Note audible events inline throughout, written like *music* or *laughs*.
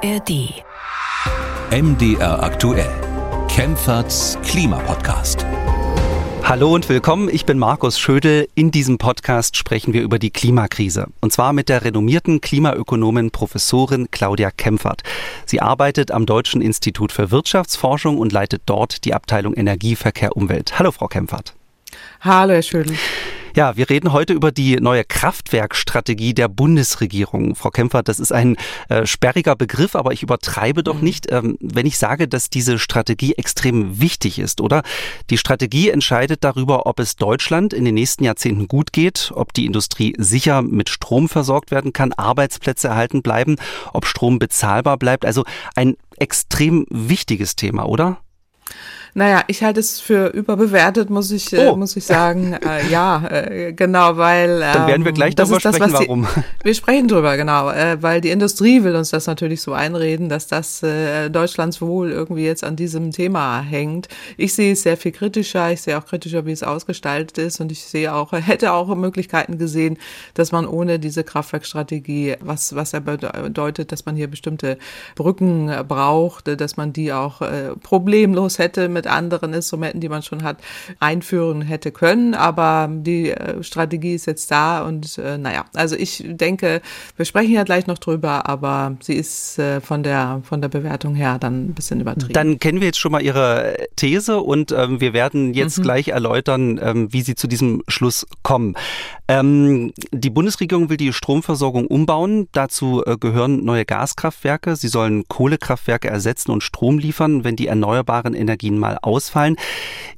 ARD. MDR aktuell. Kempferts Klimapodcast. Hallo und willkommen, ich bin Markus Schödel. In diesem Podcast sprechen wir über die Klimakrise. Und zwar mit der renommierten Klimaökonomin Professorin Claudia Kempfert. Sie arbeitet am Deutschen Institut für Wirtschaftsforschung und leitet dort die Abteilung Energie, Verkehr, Umwelt. Hallo, Frau Kempfert. Hallo, Herr Schödel. Ja, wir reden heute über die neue Kraftwerkstrategie der Bundesregierung. Frau Kämpfer, das ist ein äh, sperriger Begriff, aber ich übertreibe doch mhm. nicht, ähm, wenn ich sage, dass diese Strategie extrem wichtig ist, oder? Die Strategie entscheidet darüber, ob es Deutschland in den nächsten Jahrzehnten gut geht, ob die Industrie sicher mit Strom versorgt werden kann, Arbeitsplätze erhalten bleiben, ob Strom bezahlbar bleibt. Also ein extrem wichtiges Thema, oder? Naja, ich halte es für überbewertet, muss ich, äh, oh. muss ich sagen. *laughs* Äh, ja, äh, genau, weil. Ähm, Dann werden wir gleich ähm, darüber das, sprechen, warum. Die, *laughs* wir sprechen drüber, genau, äh, weil die Industrie will uns das natürlich so einreden, dass das äh, Deutschlands Wohl irgendwie jetzt an diesem Thema hängt. Ich sehe es sehr viel kritischer. Ich sehe auch kritischer, wie es ausgestaltet ist. Und ich sehe auch, hätte auch Möglichkeiten gesehen, dass man ohne diese Kraftwerkstrategie, was, was er bedeutet, dass man hier bestimmte Brücken braucht, dass man die auch äh, problemlos hätte mit anderen Instrumenten, die man schon hat, einführen hätte können. Aber die äh, Strategie ist jetzt da und äh, naja, also ich denke, wir sprechen ja gleich noch drüber, aber sie ist äh, von der von der Bewertung her dann ein bisschen übertrieben. Dann kennen wir jetzt schon mal Ihre These und ähm, wir werden jetzt mhm. gleich erläutern, ähm, wie Sie zu diesem Schluss kommen. Ähm, die Bundesregierung will die Stromversorgung umbauen. Dazu äh, gehören neue Gaskraftwerke. Sie sollen Kohlekraftwerke ersetzen und Strom liefern, wenn die erneuerbaren Energien mal ausfallen.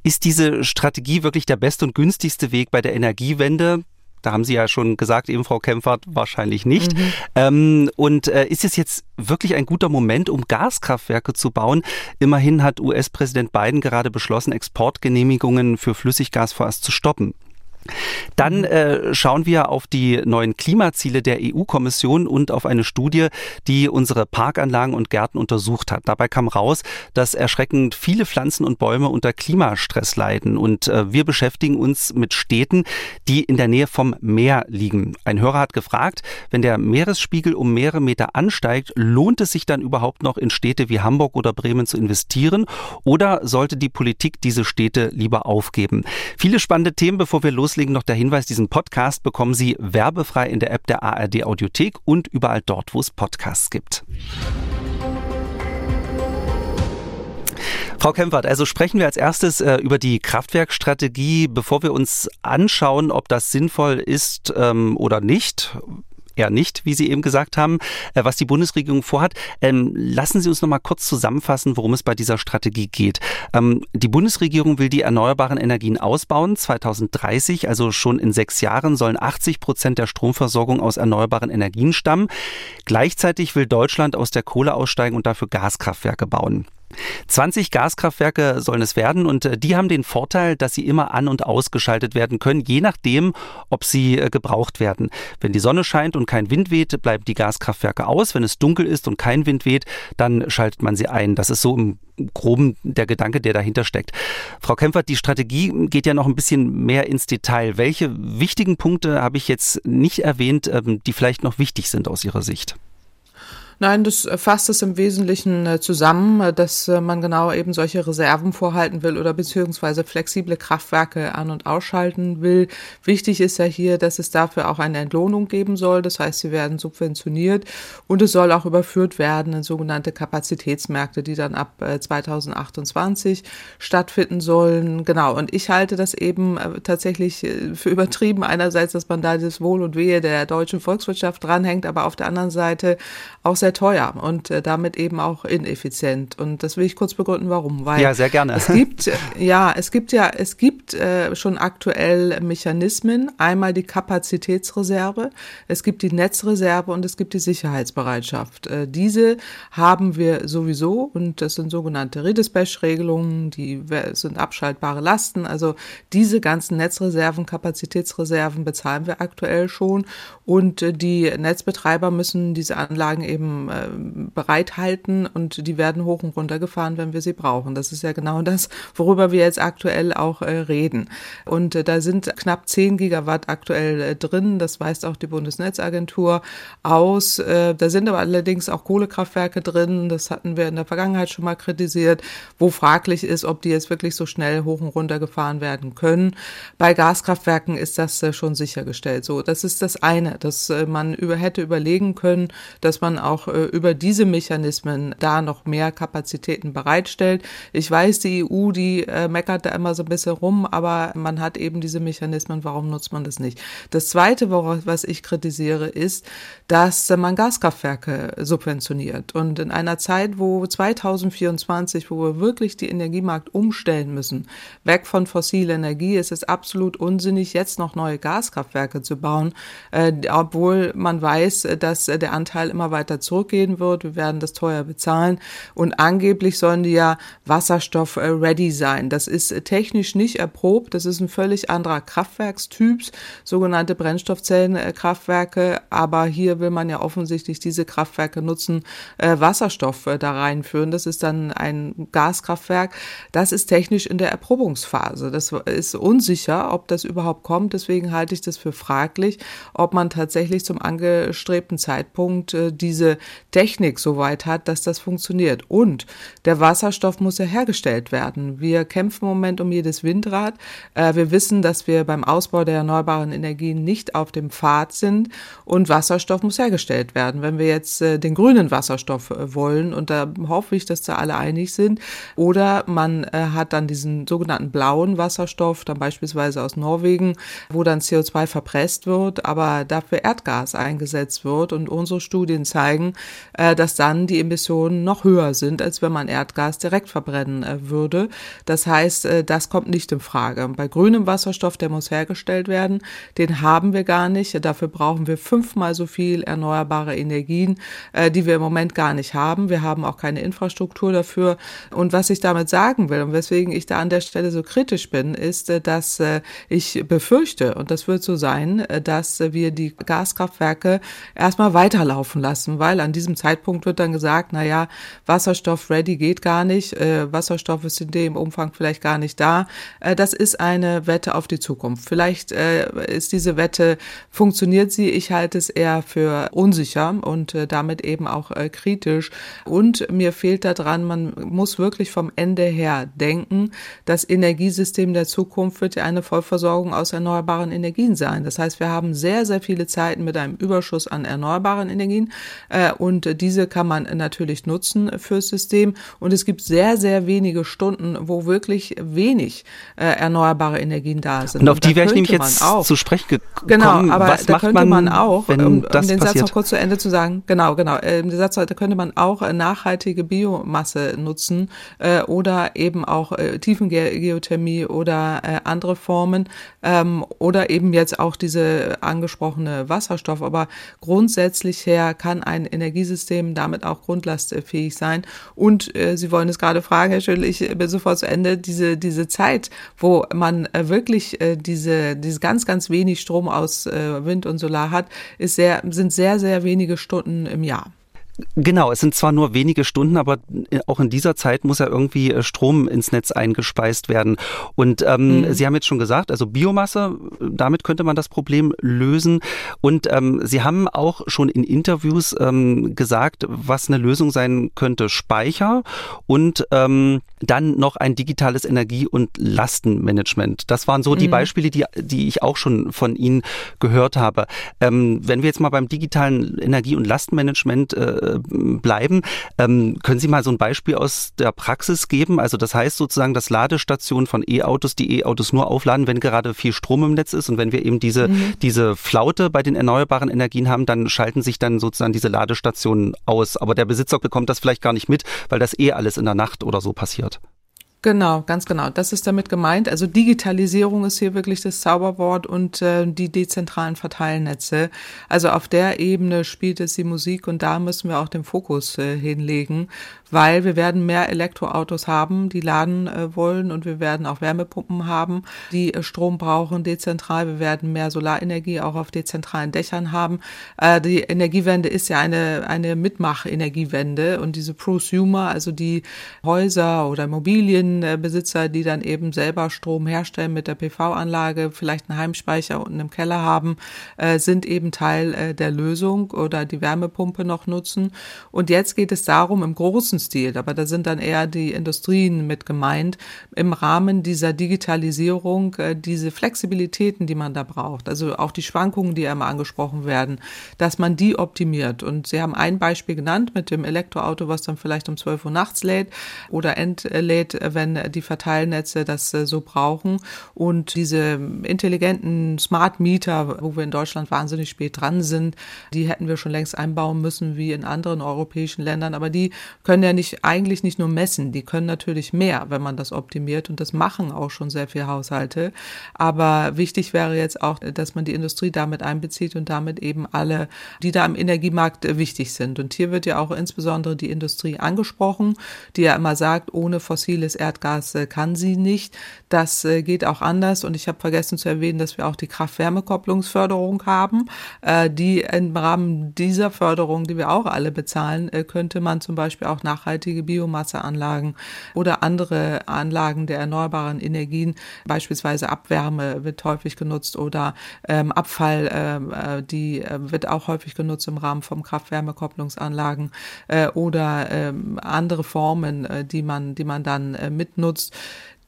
Ist diese Strategie wirklich der beste und günstigste Weg bei der Energiewende? Da haben Sie ja schon gesagt, eben Frau Kempfert, wahrscheinlich nicht. Mhm. Ähm, und äh, ist es jetzt wirklich ein guter Moment, um Gaskraftwerke zu bauen? Immerhin hat US-Präsident Biden gerade beschlossen, Exportgenehmigungen für Flüssiggas vorerst zu stoppen. Dann äh, schauen wir auf die neuen Klimaziele der EU-Kommission und auf eine Studie, die unsere Parkanlagen und Gärten untersucht hat. Dabei kam raus, dass erschreckend viele Pflanzen und Bäume unter Klimastress leiden. Und äh, wir beschäftigen uns mit Städten, die in der Nähe vom Meer liegen. Ein Hörer hat gefragt, wenn der Meeresspiegel um mehrere Meter ansteigt, lohnt es sich dann überhaupt noch in Städte wie Hamburg oder Bremen zu investieren? Oder sollte die Politik diese Städte lieber aufgeben? Viele spannende Themen, bevor wir los loslegen, noch der Hinweis, diesen Podcast bekommen Sie werbefrei in der App der ARD Audiothek und überall dort, wo es Podcasts gibt. Frau Kempfert, also sprechen wir als erstes äh, über die Kraftwerkstrategie, bevor wir uns anschauen, ob das sinnvoll ist ähm, oder nicht eher nicht, wie Sie eben gesagt haben, äh, was die Bundesregierung vorhat. Ähm, lassen Sie uns noch mal kurz zusammenfassen, worum es bei dieser Strategie geht. Ähm, die Bundesregierung will die erneuerbaren Energien ausbauen. 2030, also schon in sechs Jahren, sollen 80 Prozent der Stromversorgung aus erneuerbaren Energien stammen. Gleichzeitig will Deutschland aus der Kohle aussteigen und dafür Gaskraftwerke bauen. 20 Gaskraftwerke sollen es werden und äh, die haben den Vorteil, dass sie immer an- und ausgeschaltet werden können, je nachdem, ob sie äh, gebraucht werden. Wenn die Sonne scheint und kein Wind weht, bleiben die Gaskraftwerke aus. Wenn es dunkel ist und kein Wind weht, dann schaltet man sie ein. Das ist so im Groben der Gedanke, der dahinter steckt. Frau Kempfert, die Strategie geht ja noch ein bisschen mehr ins Detail. Welche wichtigen Punkte habe ich jetzt nicht erwähnt, ähm, die vielleicht noch wichtig sind aus Ihrer Sicht? Nein, das fasst es im Wesentlichen äh, zusammen, äh, dass äh, man genau eben solche Reserven vorhalten will oder beziehungsweise flexible Kraftwerke an- und ausschalten will. Wichtig ist ja hier, dass es dafür auch eine Entlohnung geben soll. Das heißt, sie werden subventioniert und es soll auch überführt werden in sogenannte Kapazitätsmärkte, die dann ab 2028 stattfinden sollen. Genau. Und ich halte das eben tatsächlich für übertrieben. Einerseits, dass man da das Wohl und Wehe der deutschen Volkswirtschaft dranhängt, aber auf der anderen Seite auch sehr teuer und äh, damit eben auch ineffizient. Und das will ich kurz begründen, warum. Weil ja, sehr gerne. Es gibt, ja, es gibt ja, es gibt äh, schon aktuell Mechanismen. Einmal die Kapazitätsreserve, es gibt die Netzreserve und es gibt die Sicherheitsbereitschaft. Äh, diese haben wir sowieso und das sind sogenannte Redespash-Regelungen, die sind abschaltbare Lasten. Also diese ganzen Netzreserven, Kapazitätsreserven bezahlen wir aktuell schon und äh, die Netzbetreiber müssen diese Anlagen eben äh, bereithalten und die werden hoch und runter gefahren, wenn wir sie brauchen. Das ist ja genau *laughs* das, worüber wir jetzt aktuell auch äh, reden. Und da sind knapp 10 Gigawatt aktuell drin, das weist auch die Bundesnetzagentur aus. Da sind aber allerdings auch Kohlekraftwerke drin, das hatten wir in der Vergangenheit schon mal kritisiert, wo fraglich ist, ob die jetzt wirklich so schnell hoch und runter gefahren werden können. Bei Gaskraftwerken ist das schon sichergestellt. So, das ist das eine, dass äh, man über, hätte überlegen können, dass man auch äh, über diese Mechanismen da noch mehr Kapazitäten bereitstellt. Ich weiß, die EU, die meckert da immer so ein bisschen rum, aber man hat eben diese Mechanismen. Warum nutzt man das nicht? Das zweite, woraus, was ich kritisiere, ist, dass man Gaskraftwerke subventioniert. Und in einer Zeit, wo 2024, wo wir wirklich die Energiemarkt umstellen müssen, weg von fossiler Energie, ist es absolut unsinnig, jetzt noch neue Gaskraftwerke zu bauen, äh, obwohl man weiß, dass der Anteil immer weiter zurückgehen wird. Wir werden das teuer bezahlen. Und angeblich sollen die ja Wasserstoff-ready äh, sein. Das ist technisch nicht erprobt. Das ist ein völlig anderer Kraftwerkstyp, sogenannte Brennstoffzellenkraftwerke. Aber hier will man ja offensichtlich diese Kraftwerke nutzen, äh, Wasserstoff äh, da reinführen. Das ist dann ein Gaskraftwerk. Das ist technisch in der Erprobungsphase. Das ist unsicher, ob das überhaupt kommt. Deswegen halte ich das für fraglich, ob man tatsächlich zum angestrebten Zeitpunkt äh, diese Technik so weit hat, dass das funktioniert. Und der Wasserstoff muss ja hergestellt werden. Wir kämpfen im Moment um jedes Windrad. Äh, wir wissen, dass wir beim Ausbau der erneuerbaren Energien nicht auf dem Pfad sind und Wasserstoff muss hergestellt werden. Wenn wir jetzt äh, den grünen Wasserstoff wollen, und da hoffe ich, dass da alle einig sind, oder man hat dann diesen sogenannten blauen Wasserstoff, dann beispielsweise aus Norwegen, wo dann CO2 verpresst wird, aber dafür Erdgas eingesetzt wird. Und unsere Studien zeigen, äh, dass dann die Emissionen noch höher sind, als wenn man Erdgas direkt verbrennen äh, würde. Das heißt, äh, das kommt nicht in Frage. Bei grünem Wasserstoff, der muss hergestellt werden, den haben wir gar nicht. Dafür brauchen wir fünfmal so viel erneuerbare Energien, die wir im Moment gar nicht haben. Wir haben auch keine Infrastruktur dafür. Und was ich damit sagen will und weswegen ich da an der Stelle so kritisch bin, ist, dass ich befürchte, und das wird so sein, dass wir die Gaskraftwerke erstmal weiterlaufen lassen, weil an diesem Zeitpunkt wird dann gesagt, na ja, Wasserstoff ready geht gar nicht, äh, Wasserstoff ist in dem Umfang vielleicht gar nicht da. Äh, das ist eine Wette auf die Zukunft. Vielleicht äh, ist diese Wette, funktioniert sie? Ich halte es eher für unsicher und äh, damit eben auch äh, kritisch. Und mir fehlt daran, man muss wirklich vom Ende her denken, das Energiesystem der Zukunft wird ja eine Vollversorgung aus erneuerbaren Energien sein. Das heißt, wir haben sehr, sehr viele Zeiten mit einem Überschuss an erneuerbaren Energien äh, und diese kann man natürlich nutzen fürs System. Und es gibt sehr, sehr wenige Stunden, wo wirklich wenig äh, erneuerbare Energien da sind. Und auf und die wäre ich nämlich jetzt auch, zu sprechen gekommen. Genau, aber Was da könnte man, man auch, um, um den passiert? Satz noch kurz zu Ende zu sagen, genau, genau, äh, den Satz, da könnte man auch äh, nachhaltige Biomasse nutzen äh, oder eben auch äh, Tiefengeothermie oder äh, andere Formen ähm, oder eben jetzt auch diese angesprochene Wasserstoff. Aber grundsätzlich her kann ein Energiesystem damit auch grundlastfähig sein. Und äh, Sie wollen es gerade fragen, Herr Schüttel, ich bin sofort zu Ende, diese, diese Zeit, wo man äh, wirklich äh, diese, diese ganz, ganz wenig Strom aus äh, Wind und Solar hat, ist sehr, sind sehr, sehr wenige Stunden im Jahr. Genau, es sind zwar nur wenige Stunden, aber auch in dieser Zeit muss ja irgendwie äh, Strom ins Netz eingespeist werden. Und ähm, mhm. Sie haben jetzt schon gesagt, also Biomasse, damit könnte man das Problem lösen. Und ähm, Sie haben auch schon in Interviews ähm, gesagt, was eine Lösung sein könnte, Speicher und ähm, dann noch ein digitales Energie- und Lastenmanagement. Das waren so die mhm. Beispiele, die, die ich auch schon von Ihnen gehört habe. Ähm, wenn wir jetzt mal beim digitalen Energie- und Lastenmanagement äh, bleiben. Ähm, können Sie mal so ein Beispiel aus der Praxis geben? Also das heißt sozusagen, dass Ladestationen von E-Autos die E-Autos nur aufladen, wenn gerade viel Strom im Netz ist und wenn wir eben diese, mhm. diese Flaute bei den erneuerbaren Energien haben, dann schalten sich dann sozusagen diese Ladestationen aus. Aber der Besitzer bekommt das vielleicht gar nicht mit, weil das eh alles in der Nacht oder so passiert. Genau, ganz genau. Das ist damit gemeint. Also Digitalisierung ist hier wirklich das Zauberwort und äh, die dezentralen Verteilnetze. Also auf der Ebene spielt es die Musik und da müssen wir auch den Fokus äh, hinlegen, weil wir werden mehr Elektroautos haben, die laden äh, wollen und wir werden auch Wärmepumpen haben, die äh, Strom brauchen dezentral. Wir werden mehr Solarenergie auch auf dezentralen Dächern haben. Äh, die Energiewende ist ja eine, eine Mitmach-Energiewende und diese Prosumer, also die Häuser oder Immobilien, Besitzer, die dann eben selber Strom herstellen mit der PV-Anlage, vielleicht einen Heimspeicher unten im Keller haben, äh, sind eben Teil äh, der Lösung oder die Wärmepumpe noch nutzen. Und jetzt geht es darum, im großen Stil, aber da sind dann eher die Industrien mit gemeint, im Rahmen dieser Digitalisierung äh, diese Flexibilitäten, die man da braucht, also auch die Schwankungen, die immer angesprochen werden, dass man die optimiert. Und Sie haben ein Beispiel genannt mit dem Elektroauto, was dann vielleicht um 12 Uhr nachts lädt oder entlädt, wenn wenn die Verteilnetze das äh, so brauchen. Und diese intelligenten Smart Meter, wo wir in Deutschland wahnsinnig spät dran sind, die hätten wir schon längst einbauen müssen, wie in anderen europäischen Ländern. Aber die können ja nicht, eigentlich nicht nur messen, die können natürlich mehr, wenn man das optimiert. Und das machen auch schon sehr viele Haushalte. Aber wichtig wäre jetzt auch, dass man die Industrie damit einbezieht und damit eben alle, die da im Energiemarkt äh, wichtig sind. Und hier wird ja auch insbesondere die Industrie angesprochen, die ja immer sagt, ohne fossiles Erdgas Erdgas äh, kann sie nicht. Das äh, geht auch anders. Und ich habe vergessen zu erwähnen, dass wir auch die Kraft-Wärme-Kopplungsförderung haben. Äh, die im Rahmen dieser Förderung, die wir auch alle bezahlen, könnte man zum Beispiel auch nachhaltige Biomasseanlagen oder andere Anlagen der erneuerbaren Energien, beispielsweise Abwärme wird häufig genutzt oder ähm, Abfall, äh, die äh, wird auch häufig genutzt im Rahmen von Kraft-Wärme-Kopplungsanlagen äh, oder ähm, andere Formen, die man, die man dann mitnutzt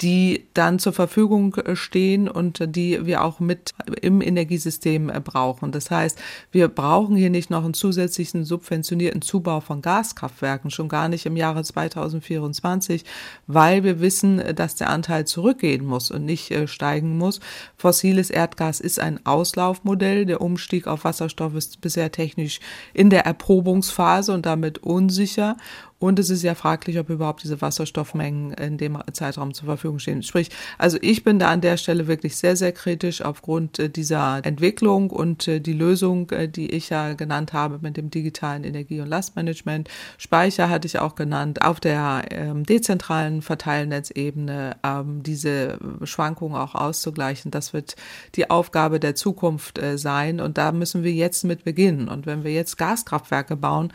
die dann zur Verfügung äh, stehen und die wir auch mit im Energiesystem äh, brauchen. Das heißt, wir brauchen hier nicht noch einen zusätzlichen subventionierten Zubau von Gaskraftwerken, schon gar nicht im Jahre 2024, weil wir wissen, dass der Anteil zurückgehen muss und nicht äh, steigen muss. Fossiles Erdgas ist ein Auslaufmodell. Der Umstieg auf Wasserstoff ist bisher technisch in der Erprobungsphase und damit unsicher. Und es ist ja fraglich, ob überhaupt diese Wasserstoffmengen in dem Zeitraum zur Verfügung stehen. Sprich, also ich bin da an der Stelle wirklich sehr, sehr kritisch aufgrund äh, dieser Entwicklung und äh, die Lösung, äh, die ich ja genannt habe mit dem digitalen Energie- und Lastmanagement. Speicher hatte ich auch genannt. Auf der ähm, dezentralen Verteilnetzebene ähm, diese Schwankungen auch auszugleichen. Das wird die Aufgabe der Zukunft sein. Und da müssen wir jetzt mit beginnen. Und wenn wir jetzt Gaskraftwerke bauen,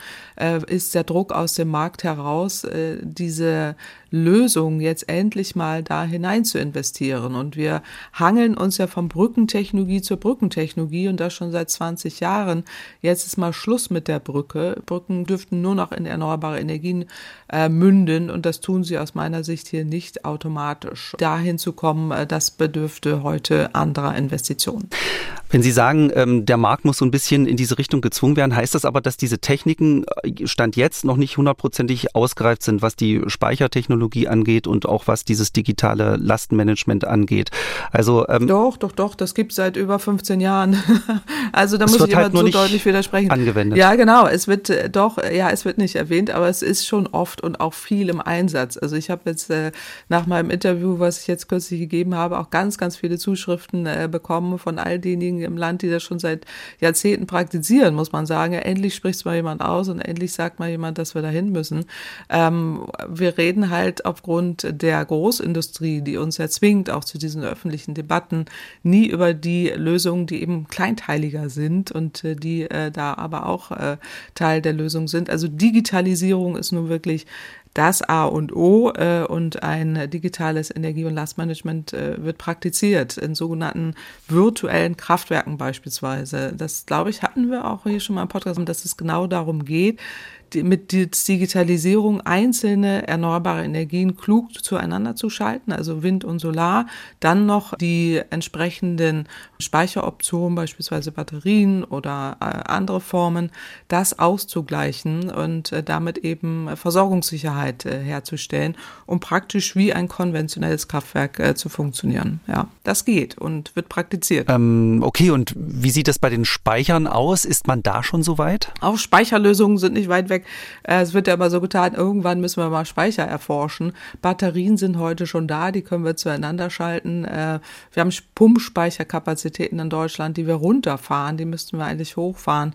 ist der Druck aus dem Markt Markt heraus äh, diese Lösung jetzt endlich mal da hinein zu investieren. Und wir hangeln uns ja von Brückentechnologie zur Brückentechnologie und das schon seit 20 Jahren. Jetzt ist mal Schluss mit der Brücke. Brücken dürften nur noch in erneuerbare Energien äh, münden und das tun sie aus meiner Sicht hier nicht automatisch. Dahin zu kommen, äh, das bedürfte heute anderer Investitionen. Wenn Sie sagen, ähm, der Markt muss so ein bisschen in diese Richtung gezwungen werden, heißt das aber, dass diese Techniken äh, Stand jetzt noch nicht hundertprozentig ausgereift sind, was die Speichertechnologie angeht und auch was dieses digitale Lastenmanagement angeht. Also ähm, Doch, doch, doch, das gibt seit über 15 Jahren. *laughs* also da muss ich halt immer so deutlich widersprechen. Angewendet. Ja, genau. Es wird äh, doch, ja, es wird nicht erwähnt, aber es ist schon oft und auch viel im Einsatz. Also ich habe jetzt äh, nach meinem Interview, was ich jetzt kürzlich gegeben habe, auch ganz, ganz viele Zuschriften äh, bekommen von all denjenigen, diejenigen im Land, die das schon seit Jahrzehnten praktizieren, muss man sagen. Ja, endlich spricht es mal jemand aus und endlich sagt mal jemand, dass wir dahin müssen. Ähm, wir reden halt aufgrund der Großindustrie, die uns ja zwingt, auch zu diesen öffentlichen Debatten, nie über die Lösungen, die eben kleinteiliger sind und äh, die äh, da aber auch äh, Teil der Lösung sind. Also Digitalisierung ist nun wirklich das A und O äh, und ein digitales Energie- und Lastmanagement äh, wird praktiziert in sogenannten virtuellen Kraftwerken beispielsweise. Das, glaube ich, hatten wir auch hier schon mal im Podcast, dass es genau darum geht, mit Digitalisierung einzelne erneuerbare Energien klug zueinander zu schalten, also Wind und Solar, dann noch die entsprechenden Speicheroptionen, beispielsweise Batterien oder äh, andere Formen, das auszugleichen und äh, damit eben Versorgungssicherheit Sicherheit herzustellen, um praktisch wie ein konventionelles Kraftwerk zu funktionieren. Ja, das geht und wird praktiziert. Ähm, okay, und wie sieht das bei den Speichern aus? Ist man da schon so weit? Auch Speicherlösungen sind nicht weit weg. Es wird ja immer so getan, irgendwann müssen wir mal Speicher erforschen. Batterien sind heute schon da, die können wir zueinander schalten. Wir haben Pumpspeicherkapazitäten in Deutschland, die wir runterfahren, die müssten wir eigentlich hochfahren.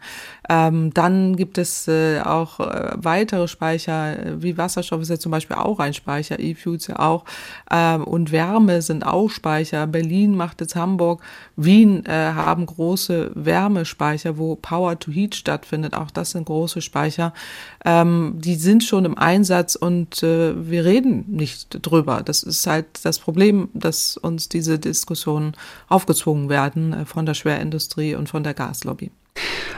Ähm, dann gibt es äh, auch äh, weitere Speicher, äh, wie Wasserstoff ist ja zum Beispiel auch ein Speicher, E-Fuels ja auch. Ähm, und Wärme sind auch Speicher. Berlin macht jetzt Hamburg, Wien äh, haben große Wärmespeicher, wo Power to Heat stattfindet. Auch das sind große Speicher. Ähm, die sind schon im Einsatz und äh, wir reden nicht drüber. Das ist halt das Problem, dass uns diese Diskussionen aufgezwungen werden äh, von der Schwerindustrie und von der Gaslobby.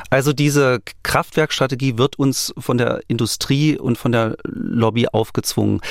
Also diese Kraftwerkstrategie wird uns von der Industrie und von der Lobby aufgezwungen.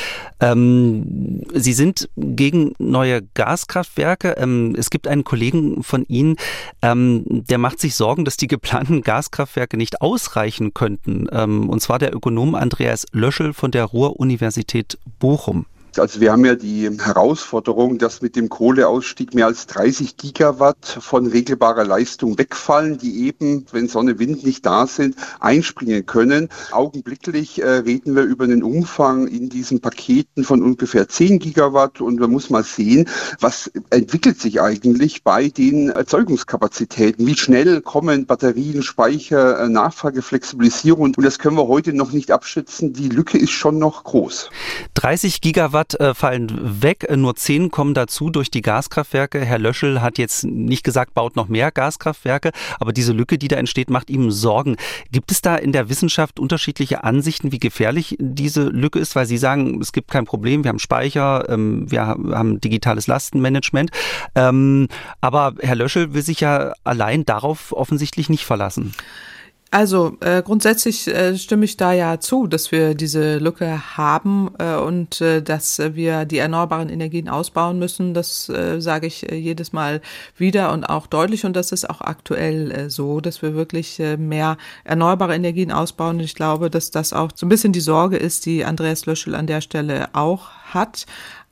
Ähm, Sie sind gegen neue Gaskraftwerke. Ähm, es gibt einen Kollegen von Ihnen, ähm, der macht sich Sorgen, dass die geplanten Gaskraftwerke nicht ausreichen könnten. Ähm, und zwar der Ökonom Andreas Löschel von der Ruhr-Universität Bochum. Also wir haben ja die Herausforderung, dass mit dem Kohleausstieg mehr als 30 Gigawatt von regelbarer Leistung wegfallen, die eben, wenn Sonne, Wind nicht da sind, einspringen können. Augenblicklich äh, reden wir über einen Umfang in diesen Paketen von ungefähr 10 Gigawatt und man muss mal sehen, was entwickelt sich eigentlich bei den Erzeugungskapazitäten. Wie schnell kommen Batterien, Speicher, äh, Nachfrageflexibilisierung und das können wir heute noch nicht abschätzen. Die Lücke ist schon noch groß. 30 Gigawatt Gigawatt äh, fallen weg, äh, nur 10 kommen dazu durch die Gaskraftwerke. Herr Löschel hat jetzt nicht gesagt, baut noch mehr Gaskraftwerke, aber diese Lücke, die da entsteht, macht ihm Sorgen. Gibt es da in der Wissenschaft unterschiedliche Ansichten, wie gefährlich diese Lücke ist? Weil Sie sagen, es gibt kein Problem, wir haben Speicher, ähm, wir haben digitales Lastenmanagement. Ähm, aber Herr Löschel will sich ja allein darauf offensichtlich nicht verlassen. Also äh, grundsätzlich äh, stimme ich da ja zu, dass wir diese Lücke haben äh, und äh, dass wir die erneuerbaren Energien ausbauen müssen. Das äh, sage ich äh, jedes Mal wieder und auch deutlich. Und das ist auch aktuell äh, so, dass wir wirklich äh, mehr erneuerbare Energien ausbauen. Und ich glaube, dass das auch so ein bisschen die Sorge ist, die Andreas Löschel an der Stelle auch hat.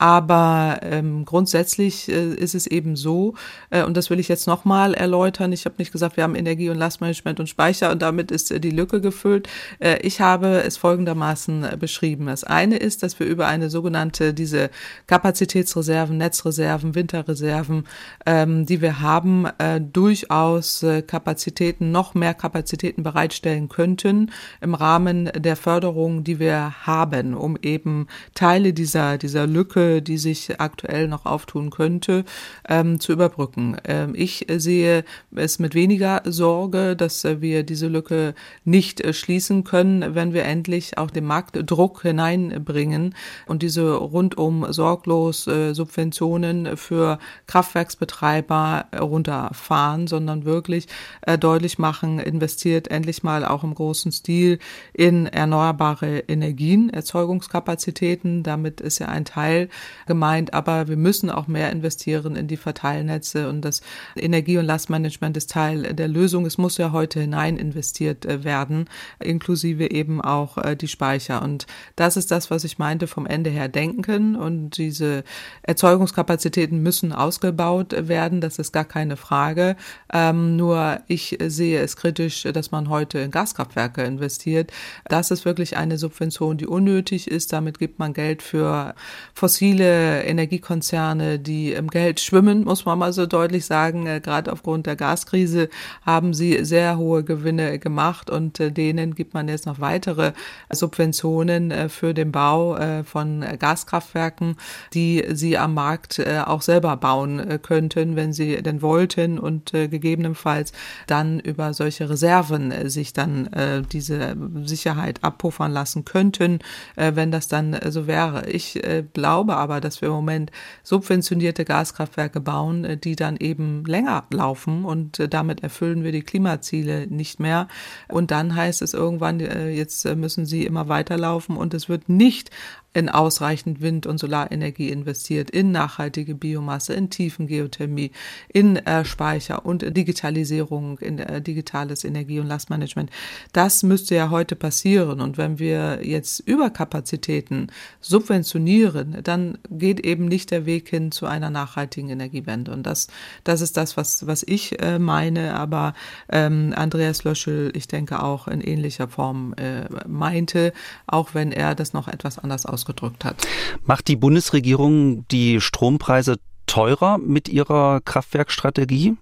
Aber ähm, grundsätzlich äh, ist es eben so, äh, und das will ich jetzt nochmal erläutern. Ich habe nicht gesagt, wir haben Energie- und Lastmanagement und Speicher und damit ist äh, die Lücke gefüllt. Äh, ich habe es folgendermaßen äh, beschrieben. Das eine ist, dass wir über eine sogenannte, diese Kapazitätsreserven, Netzreserven, Winterreserven, ähm, die wir haben, äh, durchaus Kapazitäten, noch mehr Kapazitäten bereitstellen könnten im Rahmen der Förderung, die wir haben, um eben Teile dieser, dieser Lücke die sich aktuell noch auftun könnte, ähm, zu überbrücken. Ähm, ich sehe es mit weniger Sorge, dass wir diese Lücke nicht äh, schließen können, wenn wir endlich auch den Marktdruck hineinbringen und diese rundum sorglos äh, Subventionen für Kraftwerksbetreiber runterfahren, sondern wirklich äh, deutlich machen, investiert endlich mal auch im großen Stil in erneuerbare Energien, Erzeugungskapazitäten. Damit ist ja ein Teil gemeint, aber wir müssen auch mehr investieren in die Verteilnetze und das Energie- und Lastmanagement ist Teil der Lösung. Es muss ja heute hinein investiert äh, werden, inklusive eben auch äh, die Speicher. Und das ist das, was ich meinte, vom Ende her denken. Und diese Erzeugungskapazitäten müssen ausgebaut werden. Das ist gar keine Frage. Ähm, nur ich sehe es kritisch, dass man heute in Gaskraftwerke investiert. Das ist wirklich eine Subvention, die unnötig ist. Damit gibt man Geld für fossile viele Energiekonzerne, die im Geld schwimmen, muss man mal so deutlich sagen. Äh, gerade aufgrund der Gaskrise haben sie sehr hohe Gewinne gemacht und äh, denen gibt man jetzt noch weitere Subventionen äh, für den Bau von Gaskraftwerken, die sie am Markt auch selber bauen könnten, wenn sie denn wollten und gegebenenfalls dann über solche Reserven sich dann diese Sicherheit abpuffern lassen könnten, wenn das dann so wäre. Ich glaube aber, dass wir im Moment subventionierte Gaskraftwerke bauen, äh, die dann eben länger laufen und äh, damit erfüllen wir die Klimaziele nicht mehr. Und dann heißt es irgendwann, äh, jetzt müssen sie immer weiterlaufen und es wird nicht in ausreichend Wind- und Solarenergie investiert, in nachhaltige Biomasse, in Tiefengeothermie, in äh, Speicher und Digitalisierung, in äh, digitales Energie- und Lastmanagement. Das müsste ja heute passieren. Und wenn wir jetzt Überkapazitäten subventionieren, dann geht eben nicht der Weg hin zu einer nachhaltigen Energiewende. Und das, das ist das, was, was ich äh, meine. Aber ähm, Andreas Löschel, ich denke auch in ähnlicher Form äh, meinte, auch wenn er das noch etwas anders ausgedrückt hat. Macht die Bundesregierung die Strompreise teurer mit ihrer Kraftwerkstrategie?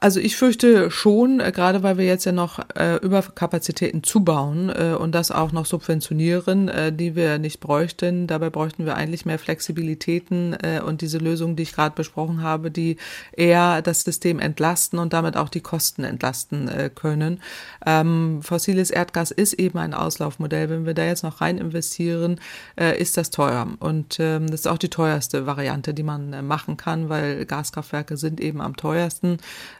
Also ich fürchte schon, äh, gerade weil wir jetzt ja noch äh, Überkapazitäten zubauen äh, und das auch noch subventionieren, äh, die wir nicht bräuchten. Dabei bräuchten wir eigentlich mehr Flexibilitäten äh, und diese Lösungen, die ich gerade besprochen habe, die eher das System entlasten und damit auch die Kosten entlasten äh, können. Ähm, fossiles Erdgas ist eben ein Auslaufmodell. Wenn wir da jetzt noch rein investieren, äh, ist das teuer. Und ähm, das ist auch die teuerste Variante, die man äh, machen kann, weil Gaskraftwerke sind eben am teuersten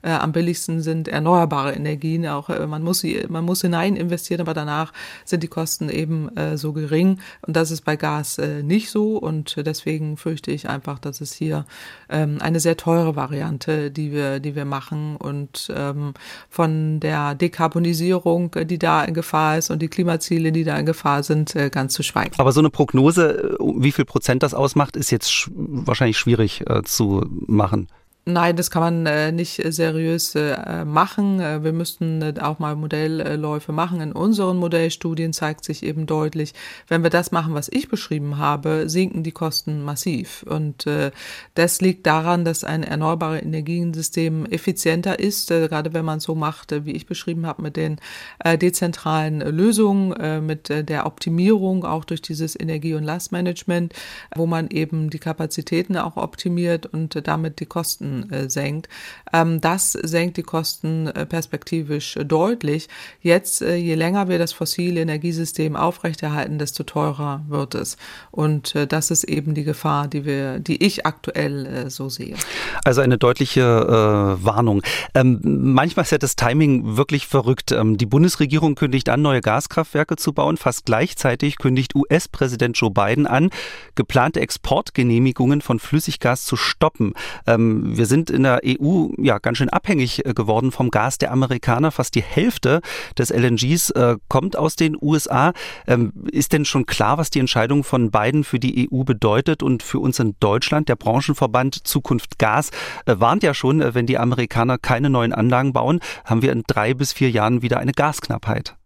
äh, am billigsten sind erneuerbare Energien. Auch äh, man muss sie, man muss hinein investieren, aber danach sind die Kosten eben äh, so gering. Und das ist bei Gas äh, nicht so. Und deswegen fürchte ich einfach, dass es hier ähm, eine sehr teure Variante, die wir, die wir machen und ähm, von der Dekarbonisierung, die da in Gefahr ist und die Klimaziele, die da in Gefahr sind, äh, ganz zu schweigen. Aber so eine Prognose, äh, wie viel Prozent das ausmacht, ist jetzt sch wahrscheinlich schwierig äh, zu machen. Nein, das kann man äh, nicht seriös äh, machen. Äh, wir müssten äh, auch mal Modellläufe machen. In unseren Modellstudien zeigt sich eben deutlich, wenn wir das machen, was ich beschrieben habe, sinken die Kosten massiv. Und äh, das liegt daran, dass ein erneuerbare Energiensystem effizienter ist, äh, gerade wenn man so macht, wie ich beschrieben habe, mit den dezentralen Lösungen, mit der Optimierung auch durch dieses Energie- und Lastmanagement, wo man eben die Kapazitäten auch optimiert und damit die Kosten äh, senkt. Ähm, das senkt die Kosten äh, perspektivisch deutlich. Jetzt, äh, je länger wir das fossile Energiesystem aufrechterhalten, desto teurer wird es. Und äh, das ist eben die Gefahr, die wir, die ich aktuell äh, so sehe. Also eine deutliche äh, Warnung. Ähm, manchmal ist ja das Timing wirklich verrückt. Ähm, die Bundesregierung kündigt an, neue Gaskraftwerke zu bauen. Fast gleichzeitig kündigt US-Präsident Joe Biden an, geplante Exportgenehmigungen von Flüssiggas zu stoppen. Ähm, wir sind in der EU ja ganz schön abhängig äh, geworden vom Gas der Amerikaner. Fast die Hälfte des LNGs äh, kommt aus den USA. Ähm, ist denn schon klar, was die Entscheidung von Biden für die EU bedeutet und für uns in Deutschland? Der Branchenverband Zukunft Gas äh, warnt ja schon, äh, wenn die Amerikaner keine neuen Anlagen bauen, haben wir in drei bis vier Jahren wieder eine Gasknappheit.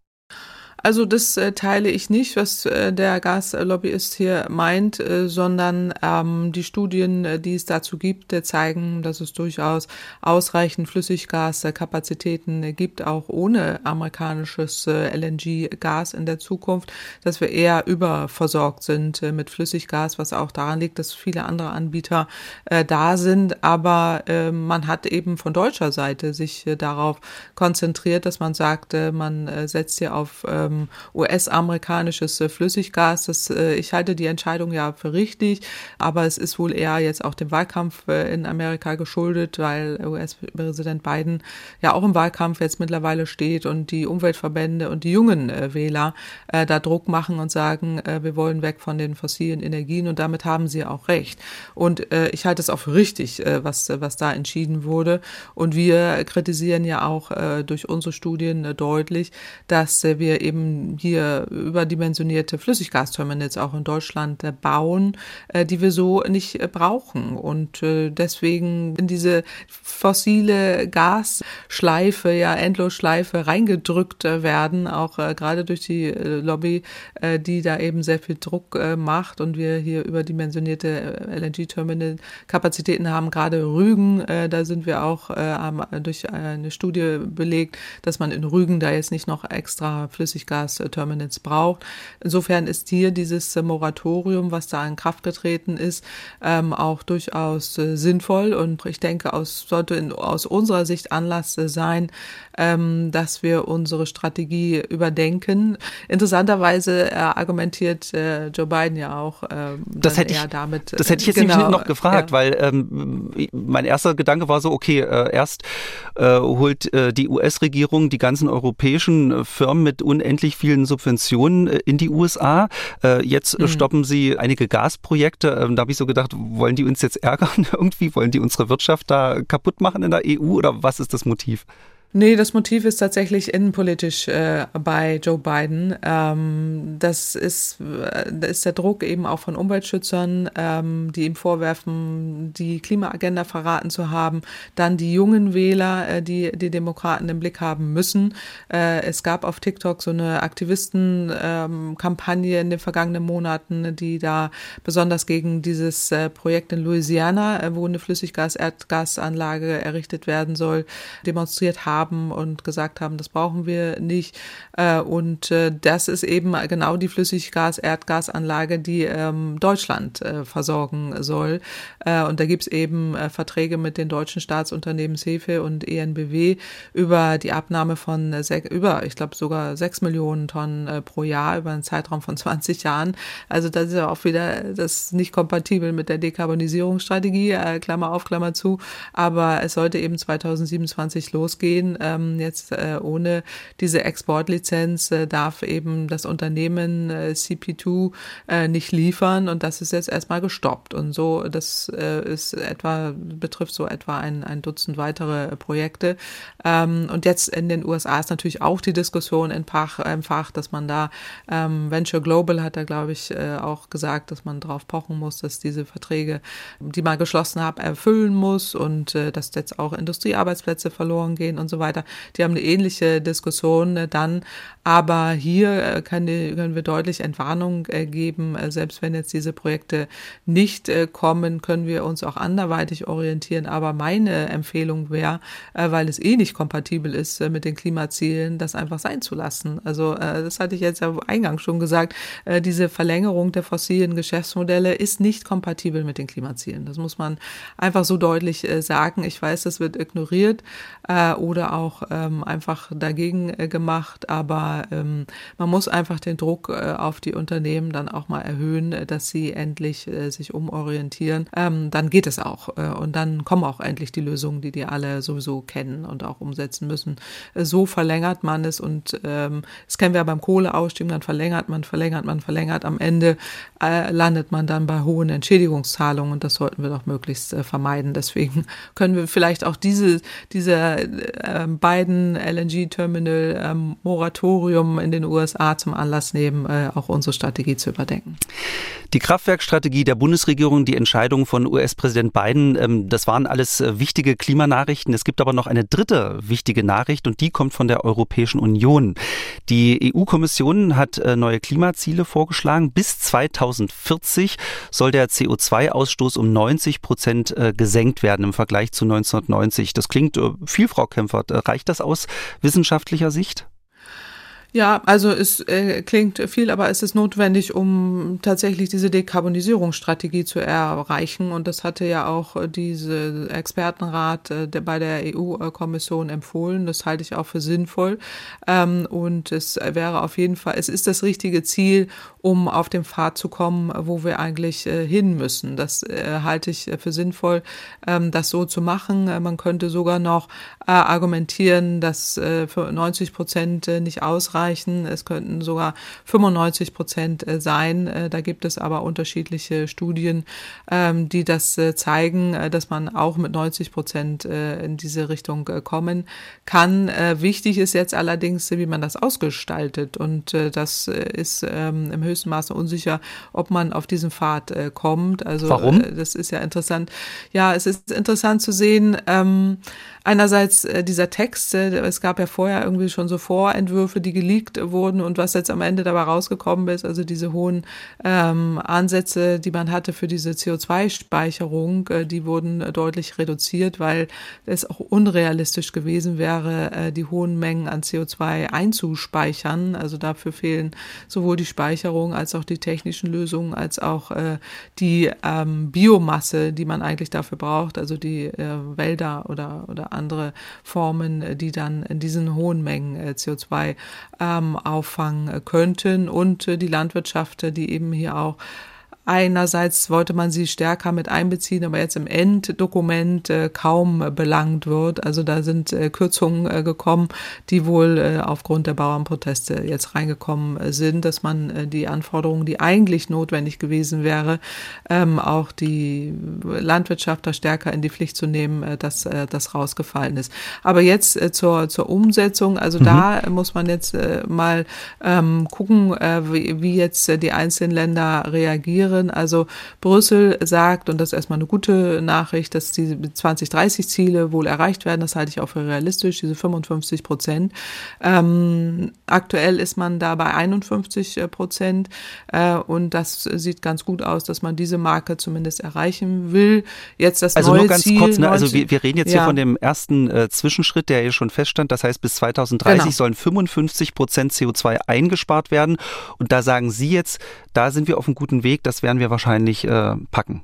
Also das äh, teile ich nicht, was äh, der Gaslobbyist hier meint, äh, sondern ähm, die Studien, äh, die es dazu gibt, äh, zeigen, dass es durchaus ausreichend Flüssiggaskapazitäten äh, gibt, auch ohne amerikanisches LNG-Gas in der Zukunft, dass wir eher überversorgt sind mit Flüssiggas, was auch daran liegt, dass viele andere Anbieter da sind. Aber ähm, man hat eben von deutscher Seite sich darauf konzentriert, dass man sagte, man setzt hier auf ähm, ähm, US-amerikanisches äh, Flüssiggas. Das, äh, ich halte die Entscheidung ja für richtig, aber es ist wohl eher jetzt auch dem Wahlkampf äh, in Amerika geschuldet, weil US-Präsident Biden ja auch im Wahlkampf jetzt mittlerweile steht und die Umweltverbände und die jungen äh, Wähler äh, da Druck machen und sagen, äh, wir wollen weg von den fossilen Energien und damit haben sie auch recht. Und ich halte es auch für richtig, was, was da entschieden wurde. Und wir kritisieren ja auch durch unsere Studien deutlich, dass wir eben hier überdimensionierte Flüssiggasterminals auch in Deutschland äh, bauen, äh, die wir so nicht äh, brauchen. Und deswegen in diese fossile Gasschleife, ja Endlosschleife reingedrückt werden, auch gerade durch die Lobby, die da eben sehr viel Druck macht und wir hier überdimensionierte LNG-Terminal-Kapazitäten haben, gerade Rügen, da sind wir auch durch eine Studie belegt, dass man in Rügen da jetzt nicht noch extra Flüssiggas Flüssiggasterminals braucht. Insofern ist hier dieses äh, Moratorium, was da in Kraft getreten ist, ähm, auch durchaus äh, sinnvoll und ich denke, aus, sollte in, aus unserer Sicht Anlass äh, sein, ähm, dass wir unsere Strategie überdenken. Interessanterweise äh, argumentiert äh, Joe Biden ja auch äh, das hätte ich, damit. Das hätte ich jetzt genau, noch gefragt, ja. weil ähm, mein erster Gedanke war so, okay, äh, erst äh, holt äh, die US-Regierung die ganzen europäischen Firmen mit unendlich unendlich vielen Subventionen in die USA. Jetzt mhm. stoppen sie einige Gasprojekte. Ähm, da habe ich so gedacht, wollen die uns jetzt *laughs* ärgern irgendwie? Wollen die unsere Wirtschaft da kaputt machen in der EU oder was ist das Motiv? Nee, das Motiv ist tatsächlich innenpolitisch äh, bei Joe Biden. Ähm, das ist, äh, das ist der Druck eben auch von Umweltschützern, ähm, die ihm vorwerfen, die Klimaagenda verraten zu haben. Dann die jungen Wähler, äh, die die Demokraten im Blick haben müssen. Äh, es gab auf TikTok so eine Aktivistenkampagne ähm, in den vergangenen Monaten, die da besonders gegen dieses äh, Projekt in Louisiana, äh, wo eine Flüssiggas-Erdgasanlage errichtet werden soll, demonstriert haben haben und gesagt haben, das brauchen wir nicht. Äh, und äh, das ist eben genau die Flüssiggas-Erdgasanlage, die ähm, Deutschland äh, versorgen soll. Und da gibt es eben Verträge mit den deutschen Staatsunternehmen SEFE und ENBW über die Abnahme von über, ich glaube sogar sechs Millionen Tonnen pro Jahr über einen Zeitraum von *laughs* 20 Jahren. Also das ist ja auch wieder das nicht kompatibel mit der Dekarbonisierungsstrategie, Klammer auf, Klammer zu. Aber es sollte eben 2027 losgehen ähm, jetzt äh, ohne diese Exportlizenz äh, darf eben das Unternehmen äh, CP2 äh, nicht liefern und das ist jetzt erstmal gestoppt. Und so, das äh, ist etwa, betrifft so etwa ein, ein Dutzend weitere Projekte. Ähm, und jetzt in den USA ist natürlich auch die Diskussion in Fach, im Fach dass man da ähm, Venture Global hat da, glaube ich, äh, auch gesagt, dass man darauf pochen muss, dass diese Verträge, die man geschlossen hat, erfüllen muss und äh, dass jetzt auch Industriearbeitsplätze verloren gehen und so weiter. Die haben eine ähnliche Diskussion äh, dann. Aber hier äh, die, können wir deutlich Entwarnung äh, geben. Selbst wenn jetzt diese Projekte nicht kommen, können wir uns auch anderweitig orientieren. Aber meine Empfehlung wäre, weil es eh nicht kompatibel ist mit den Klimazielen, das einfach sein zu lassen. Also das hatte ich jetzt ja eingangs schon gesagt. Diese Verlängerung der fossilen Geschäftsmodelle ist nicht kompatibel mit den Klimazielen. Das muss man einfach so deutlich sagen. Ich weiß, das wird ignoriert oder auch ähm, einfach dagegen äh, gemacht. Aber ähm, man muss einfach den Druck äh, auf die Unternehmen dann auch mal erhöhen, äh, dass sie endlich äh, sich umorientieren. Ähm, dann geht es auch. Äh, und dann kommen auch endlich die Lösungen, die die alle sowieso kennen und auch umsetzen müssen. Äh, so verlängert man es und ähm, das kennen wir beim Kohleausstieg, dann verlängert man, verlängert man, verlängert. Am Ende landet man dann bei hohen Entschädigungszahlungen und das sollten wir doch möglichst vermeiden. Deswegen *laughs* können wir vielleicht auch diese, diese beiden LNG-Terminal-Moratorium ähm, in den USA zum Anlass nehmen, äh, auch unsere Strategie zu überdenken. Die Kraftwerkstrategie der Bundesregierung, die Entscheidung von US-Präsident Biden, ähm, das waren alles äh, wichtige Klimanachrichten. Es gibt aber noch eine dritte wichtige Nachricht und die kommt von der Europäischen Union. Die EU-Kommission hat äh, neue Klimaziele vorgeschlagen. Bis 2040 soll der CO2-Ausstoß um 90 Prozent gesenkt werden im Vergleich zu 1990. Das klingt viel, Frau Kempfert. Reicht das aus wissenschaftlicher Sicht? Ja, also es äh, klingt viel, aber es ist notwendig, um tatsächlich diese Dekarbonisierungsstrategie zu erreichen. Und das hatte ja auch diese Expertenrat äh, der, bei der EU-Kommission empfohlen. Das halte ich auch für sinnvoll. Ähm, und es wäre auf jeden Fall, es ist das richtige Ziel, um auf den Pfad zu kommen, wo wir eigentlich äh, hin müssen. Das äh, halte ich für sinnvoll, ähm, das so zu machen. Man könnte sogar noch äh, argumentieren, dass äh, für 90 Prozent äh, nicht ausreichen. Es könnten sogar 95 Prozent äh, sein. Äh, da gibt es aber unterschiedliche Studien, ähm, die das äh, zeigen, dass man auch mit 90 Prozent in diese Richtung kommen kann. Wichtig ist jetzt allerdings, wie man das ausgestaltet. Und das ist ähm, im höchsten Maße unsicher, ob man auf diesen Pfad kommt. Also Warum? das ist ja interessant. Ja, es ist interessant zu sehen, ähm, einerseits dieser Text, es gab ja vorher irgendwie schon so Vorentwürfe, die geleakt wurden und was jetzt am Ende dabei rausgekommen ist, also diese hohen ähm, Ansätze, die man hatte für diese CO2-Speicherung, äh, die wurden deutlich reduziert, weil es auch unrealistisch gewesen wäre, äh, die hohen Mengen an CO2 einzuspeichern. Also dafür fehlen sowohl die Speicherung als auch die technischen Lösungen, als auch äh, die ähm, Biomasse, die man eigentlich dafür braucht, also die äh, Wälder oder, oder andere Formen, die dann in diesen hohen Mengen äh, CO2 ähm, auffangen könnten und äh, die Landwirtschaft, die eben hier auch einerseits wollte man sie stärker mit einbeziehen, aber jetzt im Enddokument äh, kaum belangt wird. Also da sind äh, Kürzungen äh, gekommen, die wohl aufgrund der Bauernproteste jetzt reingekommen sind, dass man die Anforderungen, die eigentlich notwendig gewesen wäre, ähm, auch die Landwirtschaft da stärker in die Pflicht zu nehmen, dass das rausgefallen ist. Aber jetzt zur, zur Umsetzung, also mhm. da muss man jetzt mal ähm, gucken, wie, wie jetzt die einzelnen Länder reagieren. Also Brüssel sagt, und das ist erstmal eine gute Nachricht, dass die 2030-Ziele wohl erreicht werden. Das halte ich auch für realistisch, diese 55 Prozent. Ähm, aktuell ist man da bei 51 Prozent äh, und das sieht ganz gut aus, dass man diese Marke zumindest erreichen will. Jetzt das also neue nur ganz Ziel, kurz, ne? also wir, wir reden jetzt ja. hier von dem ersten äh, Zwischenschritt, der hier schon feststand. Das heißt, bis 2030 Genau. sollen 55 Prozent CO2 eingespart werden. Und da sagen Sie jetzt, da sind wir auf einem guten Weg, das werden wir wahrscheinlich äh, packen.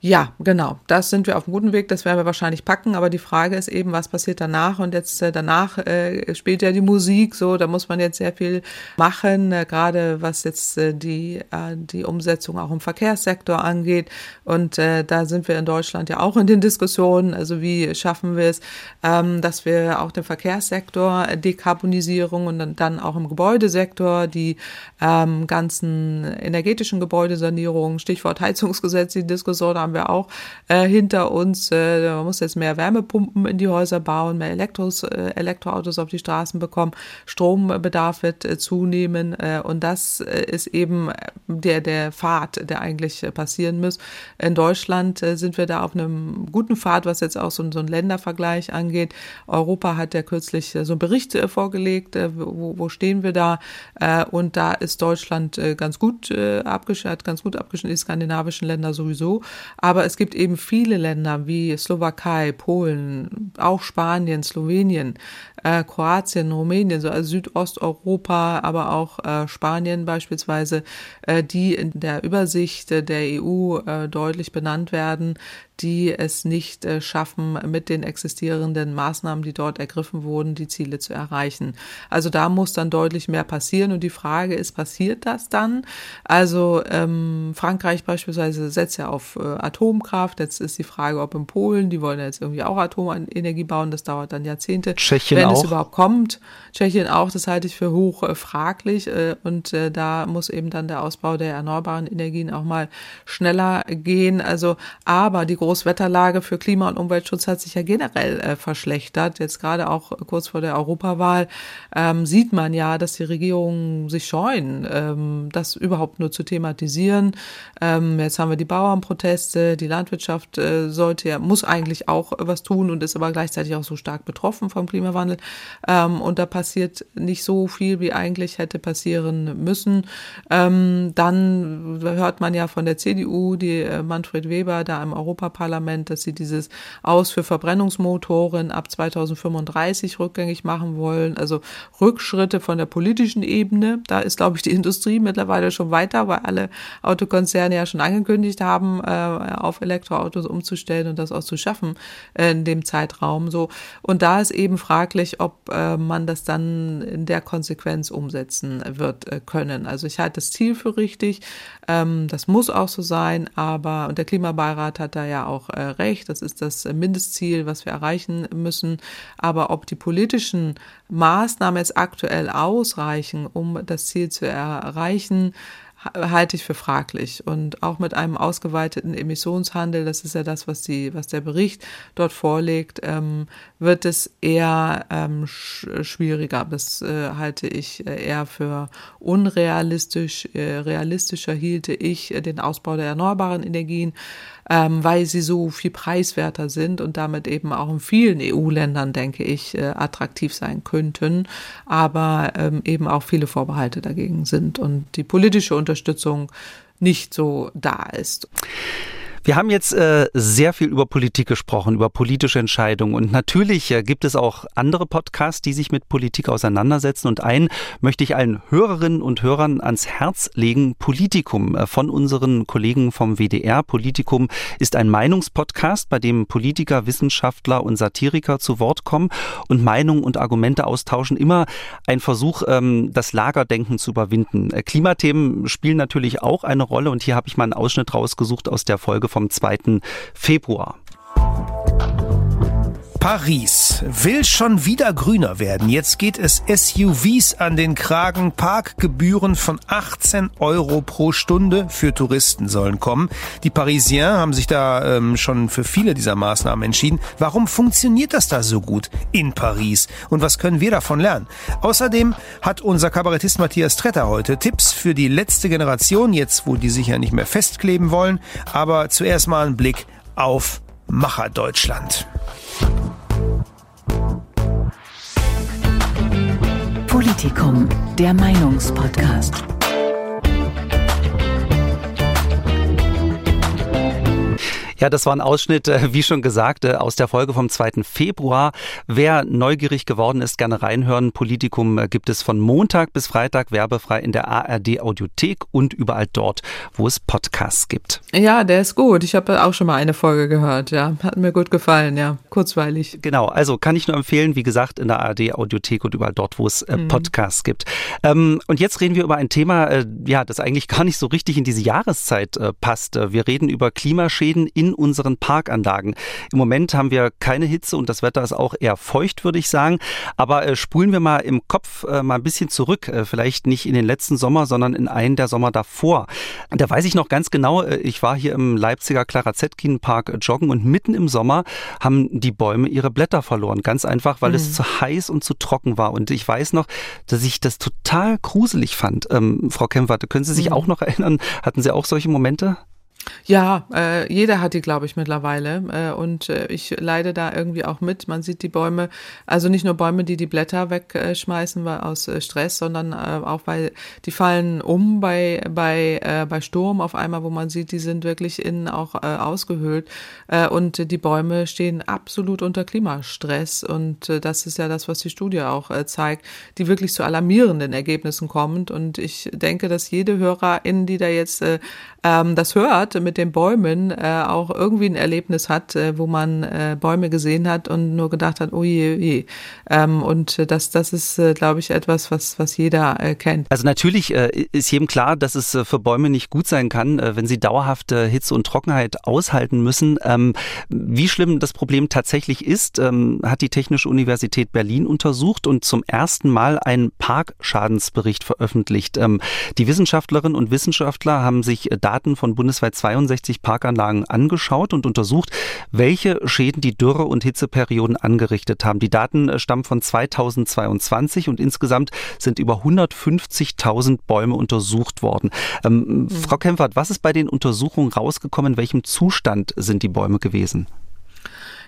Ja, genau. Das sind wir auf einem guten Weg. Das werden wir wahrscheinlich packen. Aber die Frage ist eben, was passiert danach? Und jetzt äh, danach äh, spielt ja die Musik so. Da muss man jetzt sehr viel machen, äh, gerade was jetzt äh, die, äh, die Umsetzung auch im Verkehrssektor angeht. Und äh, da sind wir in Deutschland ja auch in den Diskussionen. Also wie schaffen wir es, ähm, dass wir auch den Verkehrssektor Dekarbonisierung und dann, dann auch im Gebäudesektor die ähm, ganzen energetischen Gebäudesanierungen, Stichwort Heizungsgesetz, die Diskussion haben wir auch äh, hinter uns. Äh, man muss jetzt mehr Wärmepumpen in die Häuser bauen, mehr Elektros, äh, Elektroautos auf die Straßen bekommen, Strombedarf wird äh, zunehmen äh, und das äh, ist eben der, der Pfad, der eigentlich passieren muss. In Deutschland sind wir da auf einem guten Pfad, was jetzt auch so, so einen Ländervergleich angeht. Europa hat ja kürzlich so einen Bericht vorgelegt, wo, wo stehen wir da und da ist Deutschland ganz gut abgeschnitten, ganz gut abgeschnitten, die skandinavischen Länder sowieso. Aber es gibt eben viele Länder wie Slowakei, Polen, auch Spanien, Slowenien, äh, Kroatien, Rumänien, so also Südosteuropa, aber auch äh, Spanien beispielsweise, äh, die in der Übersicht der EU äh, deutlich benannt werden, die es nicht äh, schaffen, mit den existierenden Maßnahmen, die dort ergriffen wurden, die Ziele zu erreichen. Also da muss dann deutlich mehr passieren. Und die Frage ist, passiert das dann? Also ähm, Frankreich beispielsweise setzt ja auf äh, Atomkraft. Jetzt ist die Frage, ob in Polen, die wollen ja jetzt irgendwie auch Atomenergie bauen. Das dauert dann Jahrzehnte. Tschechien wenn auch. es überhaupt kommt. Tschechien auch, das halte ich für hoch äh, fraglich. Äh, und äh, da muss eben dann der Ausbau der erneuerbaren Energien auch mal schneller gehen. Also, aber die Großwetterlage für Klima- und Umweltschutz hat sich ja generell äh, verschlechtert. Jetzt gerade auch kurz vor der Europawahl ähm, sieht man ja, dass die Regierungen sich scheuen, ähm, das überhaupt nur zu thematisieren. Ähm, jetzt haben wir die Bauernproteste, die Landwirtschaft äh, sollte ja, muss eigentlich auch was tun und ist aber gleichzeitig auch so stark betroffen vom Klimawandel. Ähm, und da passiert nicht so viel, wie eigentlich hätte passieren müssen. Ähm, dann hört man ja von der CDU, die äh, Manfred Weber da im Europaparlament, dass sie dieses Aus für Verbrennungsmotoren ab 2035 rückgängig machen wollen. Also Rückschritte von der politischen Ebene. Da ist, glaube ich, die Industrie mittlerweile schon weiter, weil alle Autokonzerne ja schon angekündigt haben, äh, auf Elektroautos umzustellen und das auch zu schaffen in dem Zeitraum. So und da ist eben fraglich, ob äh, man das dann in der Konsequenz umsetzen wird äh, können. Also ich halte das Ziel für richtig. Ähm, das muss auch so sein, aber und der Klimabeirat hat da ja auch äh, recht. Das ist das Mindestziel, was wir erreichen müssen. Aber ob die politischen Maßnahmen jetzt aktuell ausreichen, um das Ziel zu erreichen, halte ich für fraglich. Und auch mit einem ausgeweiteten Emissionshandel, das ist ja das, was, die, was der Bericht dort vorlegt, ähm, wird es eher ähm, sch schwieriger. Das äh, halte ich eher für unrealistisch. Äh, realistischer hielte ich äh, den Ausbau der erneuerbaren Energien, ähm, weil sie so viel preiswerter sind und damit eben auch in vielen EU-Ländern, denke ich, äh, attraktiv sein könnten, aber ähm, eben auch viele Vorbehalte dagegen sind und die politische Unterstützung nicht so da ist. Wir haben jetzt äh, sehr viel über Politik gesprochen, über politische Entscheidungen und natürlich äh, gibt es auch andere Podcasts, die sich mit Politik auseinandersetzen und einen möchte ich allen Hörerinnen und Hörern ans Herz legen, Politikum äh, von unseren Kollegen vom WDR. Politikum ist ein Meinungspodcast, bei dem Politiker, Wissenschaftler und Satiriker zu Wort kommen und Meinungen und Argumente austauschen. Immer ein Versuch, ähm, das Lagerdenken zu überwinden. Äh, Klimathemen spielen natürlich auch eine Rolle und hier habe ich mal einen Ausschnitt rausgesucht aus der Folge vom 2. Februar. Paris will schon wieder grüner werden. Jetzt geht es SUVs an den Kragen. Parkgebühren von 18 Euro pro Stunde für Touristen sollen kommen. Die Parisiens haben sich da ähm, schon für viele dieser Maßnahmen entschieden. Warum funktioniert das da so gut in Paris? Und was können wir davon lernen? Außerdem hat unser Kabarettist Matthias Tretter heute Tipps für die letzte Generation, jetzt wo die sich ja nicht mehr festkleben wollen. Aber zuerst mal ein Blick auf Macher Deutschland. Politikum, der Meinungspodcast. Ja, das war ein Ausschnitt, äh, wie schon gesagt, äh, aus der Folge vom 2. Februar. Wer neugierig geworden ist, gerne reinhören. Politikum äh, gibt es von Montag bis Freitag werbefrei in der ARD Audiothek und überall dort, wo es Podcasts gibt. Ja, der ist gut. Ich habe auch schon mal eine Folge gehört. Ja, hat mir gut gefallen. Ja, kurzweilig. Genau, also kann ich nur empfehlen, wie gesagt, in der ARD Audiothek und überall dort, wo es mhm. Podcasts gibt. Ähm, und jetzt reden wir über ein Thema, ja, das eigentlich gar nicht so richtig in diese Jahreszeit passt. Wir reden über Klimaschäden in in unseren Parkanlagen. Im Moment haben wir keine Hitze und das Wetter ist auch eher feucht, würde ich sagen. Aber äh, spulen wir mal im Kopf äh, mal ein bisschen zurück. Äh, vielleicht nicht in den letzten Sommer, sondern in einen der Sommer davor. Da weiß ich noch ganz genau, äh, ich war hier im Leipziger Clara Zetkin Park joggen und mitten im Sommer haben die Bäume ihre Blätter verloren. Ganz einfach, weil mhm. es zu heiß und zu trocken war. Und ich weiß noch, dass ich das total gruselig fand. Ähm, Frau Kempferte, können Sie sich mhm. auch noch erinnern? Hatten Sie auch solche Momente? Ja, äh, jeder hat die, glaube ich, mittlerweile. Äh, und äh, ich leide da irgendwie auch mit. Man sieht die Bäume, also nicht nur Bäume, die die Blätter wegschmeißen weil, aus äh, Stress, sondern äh, auch, weil die fallen um bei, bei, äh, bei Sturm auf einmal, wo man sieht, die sind wirklich innen auch äh, ausgehöhlt. Äh, und die Bäume stehen absolut unter Klimastress. Und äh, das ist ja das, was die Studie auch äh, zeigt, die wirklich zu alarmierenden Ergebnissen kommt. Und ich denke, dass jede Hörerin, die da jetzt äh, ähm, das hört, mit den Bäumen äh, auch irgendwie ein Erlebnis hat, äh, wo man äh, Bäume gesehen hat und nur gedacht hat, oh je. Ähm, und das, das ist, äh, glaube ich, etwas, was, was jeder äh, kennt. Also natürlich äh, ist jedem klar, dass es äh, für Bäume nicht gut sein kann, äh, wenn sie dauerhafte Hitze und Trockenheit aushalten müssen. Ähm, wie schlimm das Problem tatsächlich ist, ähm, hat die Technische Universität Berlin untersucht und zum ersten Mal einen Parkschadensbericht veröffentlicht. Ähm, die Wissenschaftlerinnen und Wissenschaftler haben sich äh, Daten von bundesweit 62 Parkanlagen angeschaut und untersucht, welche Schäden die Dürre- und Hitzeperioden angerichtet haben. Die Daten äh, stammen von 2022 und insgesamt sind über 150.000 Bäume untersucht worden. Ähm, mhm. Frau Kempfert, was ist bei den Untersuchungen rausgekommen? In welchem Zustand sind die Bäume gewesen?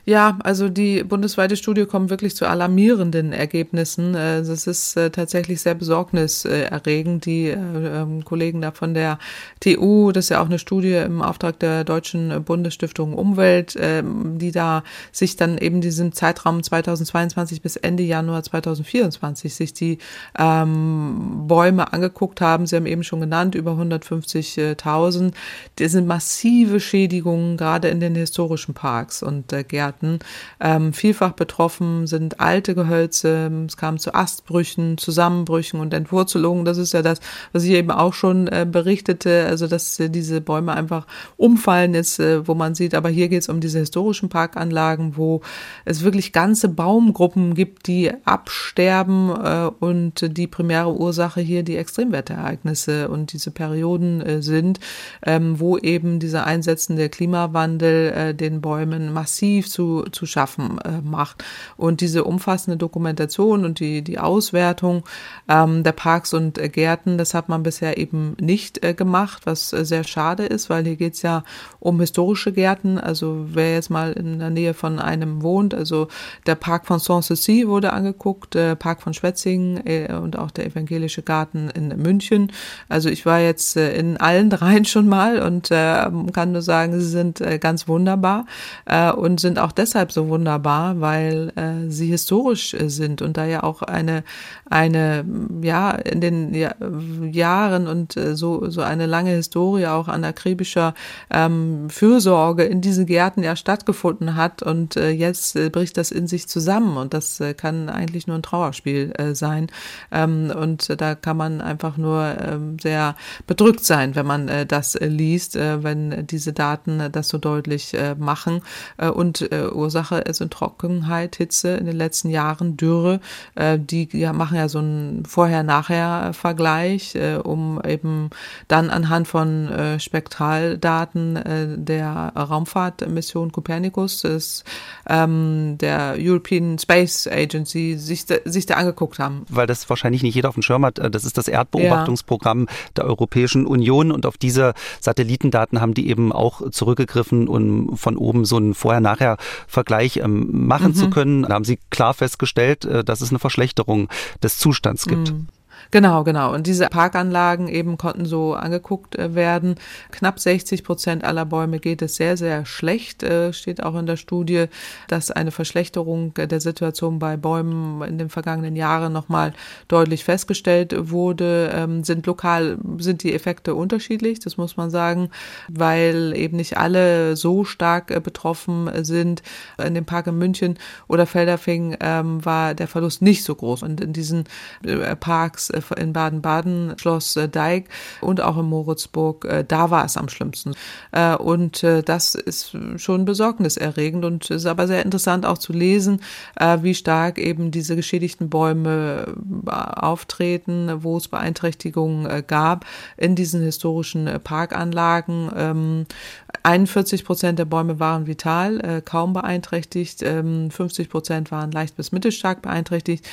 Ja, also die bundesweite Studie kommt wirklich zu alarmierenden Ergebnissen. Das äh, ist äh, tatsächlich sehr besorgniserregend. Die ähm, Kollegen da von der TU, das ist ja auch eine Studie im Auftrag der Deutschen Bundesstiftung Umwelt, ähm, die da sich dann eben diesen Zeitraum 2022 bis Ende Januar 2024 sich die ähm, Bäume angeguckt haben. Sie haben eben schon genannt, über 150.000. Das sind massive Schädigungen, gerade in den historischen Parks und äh, Gärten hatten. Ähm, vielfach betroffen sind alte Gehölze, es kam zu Astbrüchen, Zusammenbrüchen und Entwurzelungen. Das ist ja das, was ich eben auch schon äh, berichtete, also dass äh, diese Bäume einfach umfallen ist, äh, wo man sieht, aber hier geht es um diese historischen Parkanlagen, wo es wirklich ganze Baumgruppen gibt, die absterben äh, und die primäre Ursache hier die Extremwetterereignisse und diese Perioden äh, sind, ähm, wo eben dieser einsetzende Klimawandel äh, den Bäumen massiv zu zu, zu schaffen äh, macht. Und diese umfassende Dokumentation und die, die Auswertung ähm, der Parks und äh, Gärten, das hat man bisher eben nicht äh, gemacht, was äh, sehr schade ist, weil hier geht's ja um historische Gärten. Also wer jetzt mal in der Nähe von einem wohnt, also der Park von Sanssouci wurde angeguckt, der Park von Schwetzingen äh, und auch der Evangelische Garten in München. Also ich war jetzt äh, in allen *laughs* dreien schon mal und äh, kann nur sagen, sie sind äh, ganz wunderbar äh, und sind auch deshalb so wunderbar, weil äh, sie historisch äh, sind und da ja auch eine eine ja in den ja, Jahren und äh, so so eine lange Historie auch an akribischer ähm, Fürsorge in diesen Gärten ja stattgefunden hat und äh, jetzt äh, bricht das in sich zusammen und das äh, kann eigentlich nur ein Trauerspiel äh, sein ähm, und da kann man einfach nur ähm, sehr bedrückt sein, wenn man äh, das äh, liest, äh, wenn diese Daten äh, das so deutlich äh, machen äh, und äh, Ursache sind Trockenheit, Hitze in den letzten Jahren, Dürre, äh, die ja, machen ja so einen Vorher-Nachher-Vergleich, äh, um eben dann anhand von äh, Spektraldaten äh, der Raumfahrtmission Copernicus, des, ähm, der European Space Agency, sich, sich da angeguckt haben. Weil das wahrscheinlich nicht jeder auf dem Schirm hat. Das ist das Erdbeobachtungsprogramm ja. der Europäischen Union und auf diese Satellitendaten haben die eben auch zurückgegriffen, um von oben so einen Vorher-Nachher-Vergleich ähm, machen mhm. zu können. Da haben sie klar festgestellt, äh, dass es eine Verschlechterung des Zustands gibt. Mhm. Genau, genau. Und diese Parkanlagen eben konnten so angeguckt äh, werden. Knapp 60 Prozent aller Bäume geht es sehr, sehr schlecht. Äh, steht auch in der Studie, dass eine Verschlechterung der Situation bei Bäumen in den vergangenen Jahren nochmal deutlich festgestellt wurde. Ähm, sind lokal, sind die Effekte unterschiedlich, das muss man sagen, weil eben nicht alle so stark äh, betroffen sind. In dem Park in München oder Felderfing ähm, war der Verlust nicht so groß. Und in diesen Parks in Baden-Baden, Schloss äh, Deik und auch in Moritzburg, äh, da war es am schlimmsten. Äh, und das ist schon besorgniserregend und ist aber sehr interessant auch zu lesen, wie stark eben diese geschädigten Bäume auftreten, wo es Beeinträchtigungen gab in diesen historischen Parkanlagen. 41 ähm, Prozent der Bäume waren vital, kaum beeinträchtigt, 50 ähm, Prozent waren leicht bis mittelstark beeinträchtigt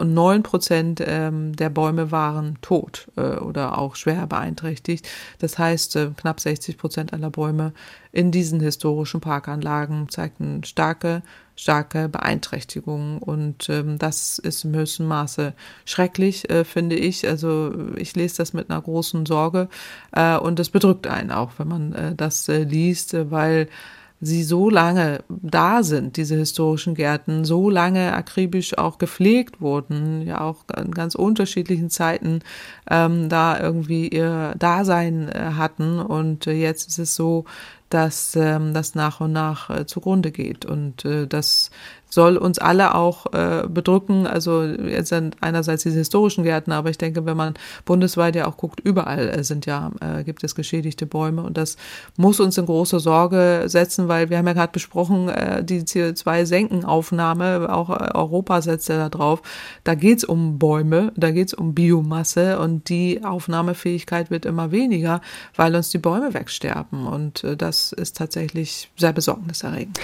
und 9 Prozent ähm, der Bäume waren tot äh, oder auch schwer beeinträchtigt. Das heißt, äh, knapp 60 Prozent aller Bäume in diesen historischen Parkanlagen zeigten starke, starke Beeinträchtigungen. Und ähm, das ist im höchsten Maße schrecklich, äh, finde ich. Also ich lese das mit einer großen Sorge äh, und es bedrückt einen auch, wenn man äh, das äh, liest, weil sie so lange da sind, diese historischen Gärten, so lange akribisch auch gepflegt wurden, ja auch in ganz unterschiedlichen Zeiten ähm, da irgendwie ihr Dasein äh, hatten. Und äh, jetzt ist es so, dass ähm, das nach und nach äh, zugrunde geht. Und äh, das soll uns alle auch äh, bedrücken. Also jetzt sind einerseits diese historischen Gärten, aber ich denke, wenn man bundesweit ja auch guckt, überall äh, sind ja, äh, gibt es geschädigte Bäume und das muss uns in große Sorge setzen, weil wir haben ja gerade besprochen, äh, die CO2-Senkenaufnahme, auch äh, Europa setzt ja da drauf. Da geht's um Bäume, da geht's um Biomasse und die Aufnahmefähigkeit wird immer weniger, weil uns die Bäume wegsterben und äh, das ist tatsächlich sehr besorgniserregend.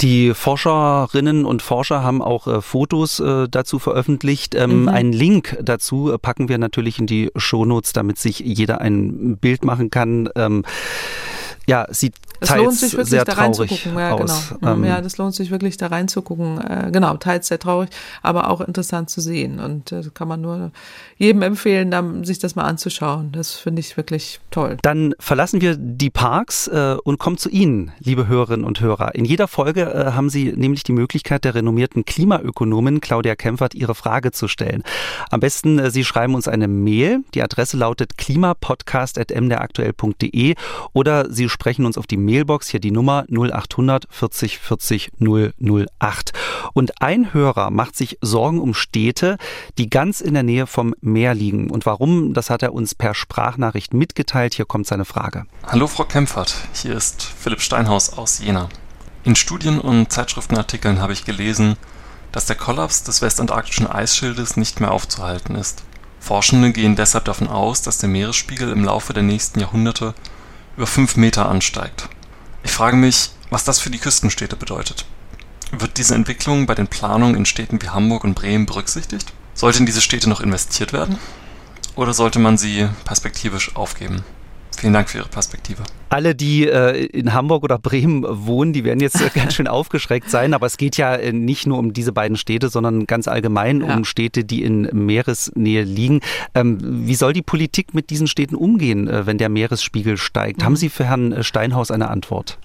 Die Forscherinnen und Forscher haben auch äh, Fotos äh, dazu veröffentlicht. Ähm, mhm. Einen Link dazu packen wir natürlich in die Shownotes, damit sich jeder ein Bild machen kann. Ähm, ja, sieht es lohnt sich wirklich da reinzugucken. Ja, genau. Ähm, ja, das lohnt sich wirklich da reinzugucken. Äh, genau, teils sehr traurig, aber auch interessant zu sehen. Und äh, kann man nur jedem empfehlen, dann, sich das mal anzuschauen. Das finde ich wirklich toll. Dann verlassen wir die Parks äh, und kommen zu Ihnen, liebe Hörerinnen und Hörer. In jeder Folge äh, haben Sie nämlich die Möglichkeit, der renommierten Klimaökonomin Claudia Kempfert Ihre Frage zu stellen. Am besten, äh, Sie schreiben uns eine Mail. Die Adresse lautet klimapodcast.mderaktuell.de oder Sie sprechen uns auf die Mailbox, hier die Nummer 0800 40 40 008. Und ein Hörer macht sich Sorgen um Städte, die ganz in der Nähe vom Meer liegen. Und warum, das hat er uns per Sprachnachricht mitgeteilt. Hier kommt seine Frage. Hallo Frau Kempfert, hier ist Philipp Steinhaus aus Jena. In Studien und Zeitschriftenartikeln habe ich gelesen, dass der Kollaps des westantarktischen Eisschildes nicht mehr aufzuhalten ist. Forschende gehen deshalb davon aus, dass der Meeresspiegel im Laufe der nächsten Jahrhunderte über 5 Meter ansteigt. Ich frage mich, was das für die Küstenstädte bedeutet. Wird diese Entwicklung bei den Planungen in Städten wie Hamburg und Bremen berücksichtigt? Sollte in diese Städte noch investiert werden? Oder sollte man sie perspektivisch aufgeben? Vielen Dank für Ihre Perspektive. Alle, die äh, in Hamburg oder Bremen wohnen, die werden jetzt äh, *laughs* ganz schön aufgeschreckt sein. Aber es geht ja äh, nicht nur um diese beiden Städte, sondern ganz allgemein ja. um Städte, die in Meeresnähe liegen. Ähm, wie soll die Politik mit diesen Städten umgehen, äh, wenn der Meeresspiegel steigt? Mhm. Haben Sie für Herrn Steinhaus eine Antwort?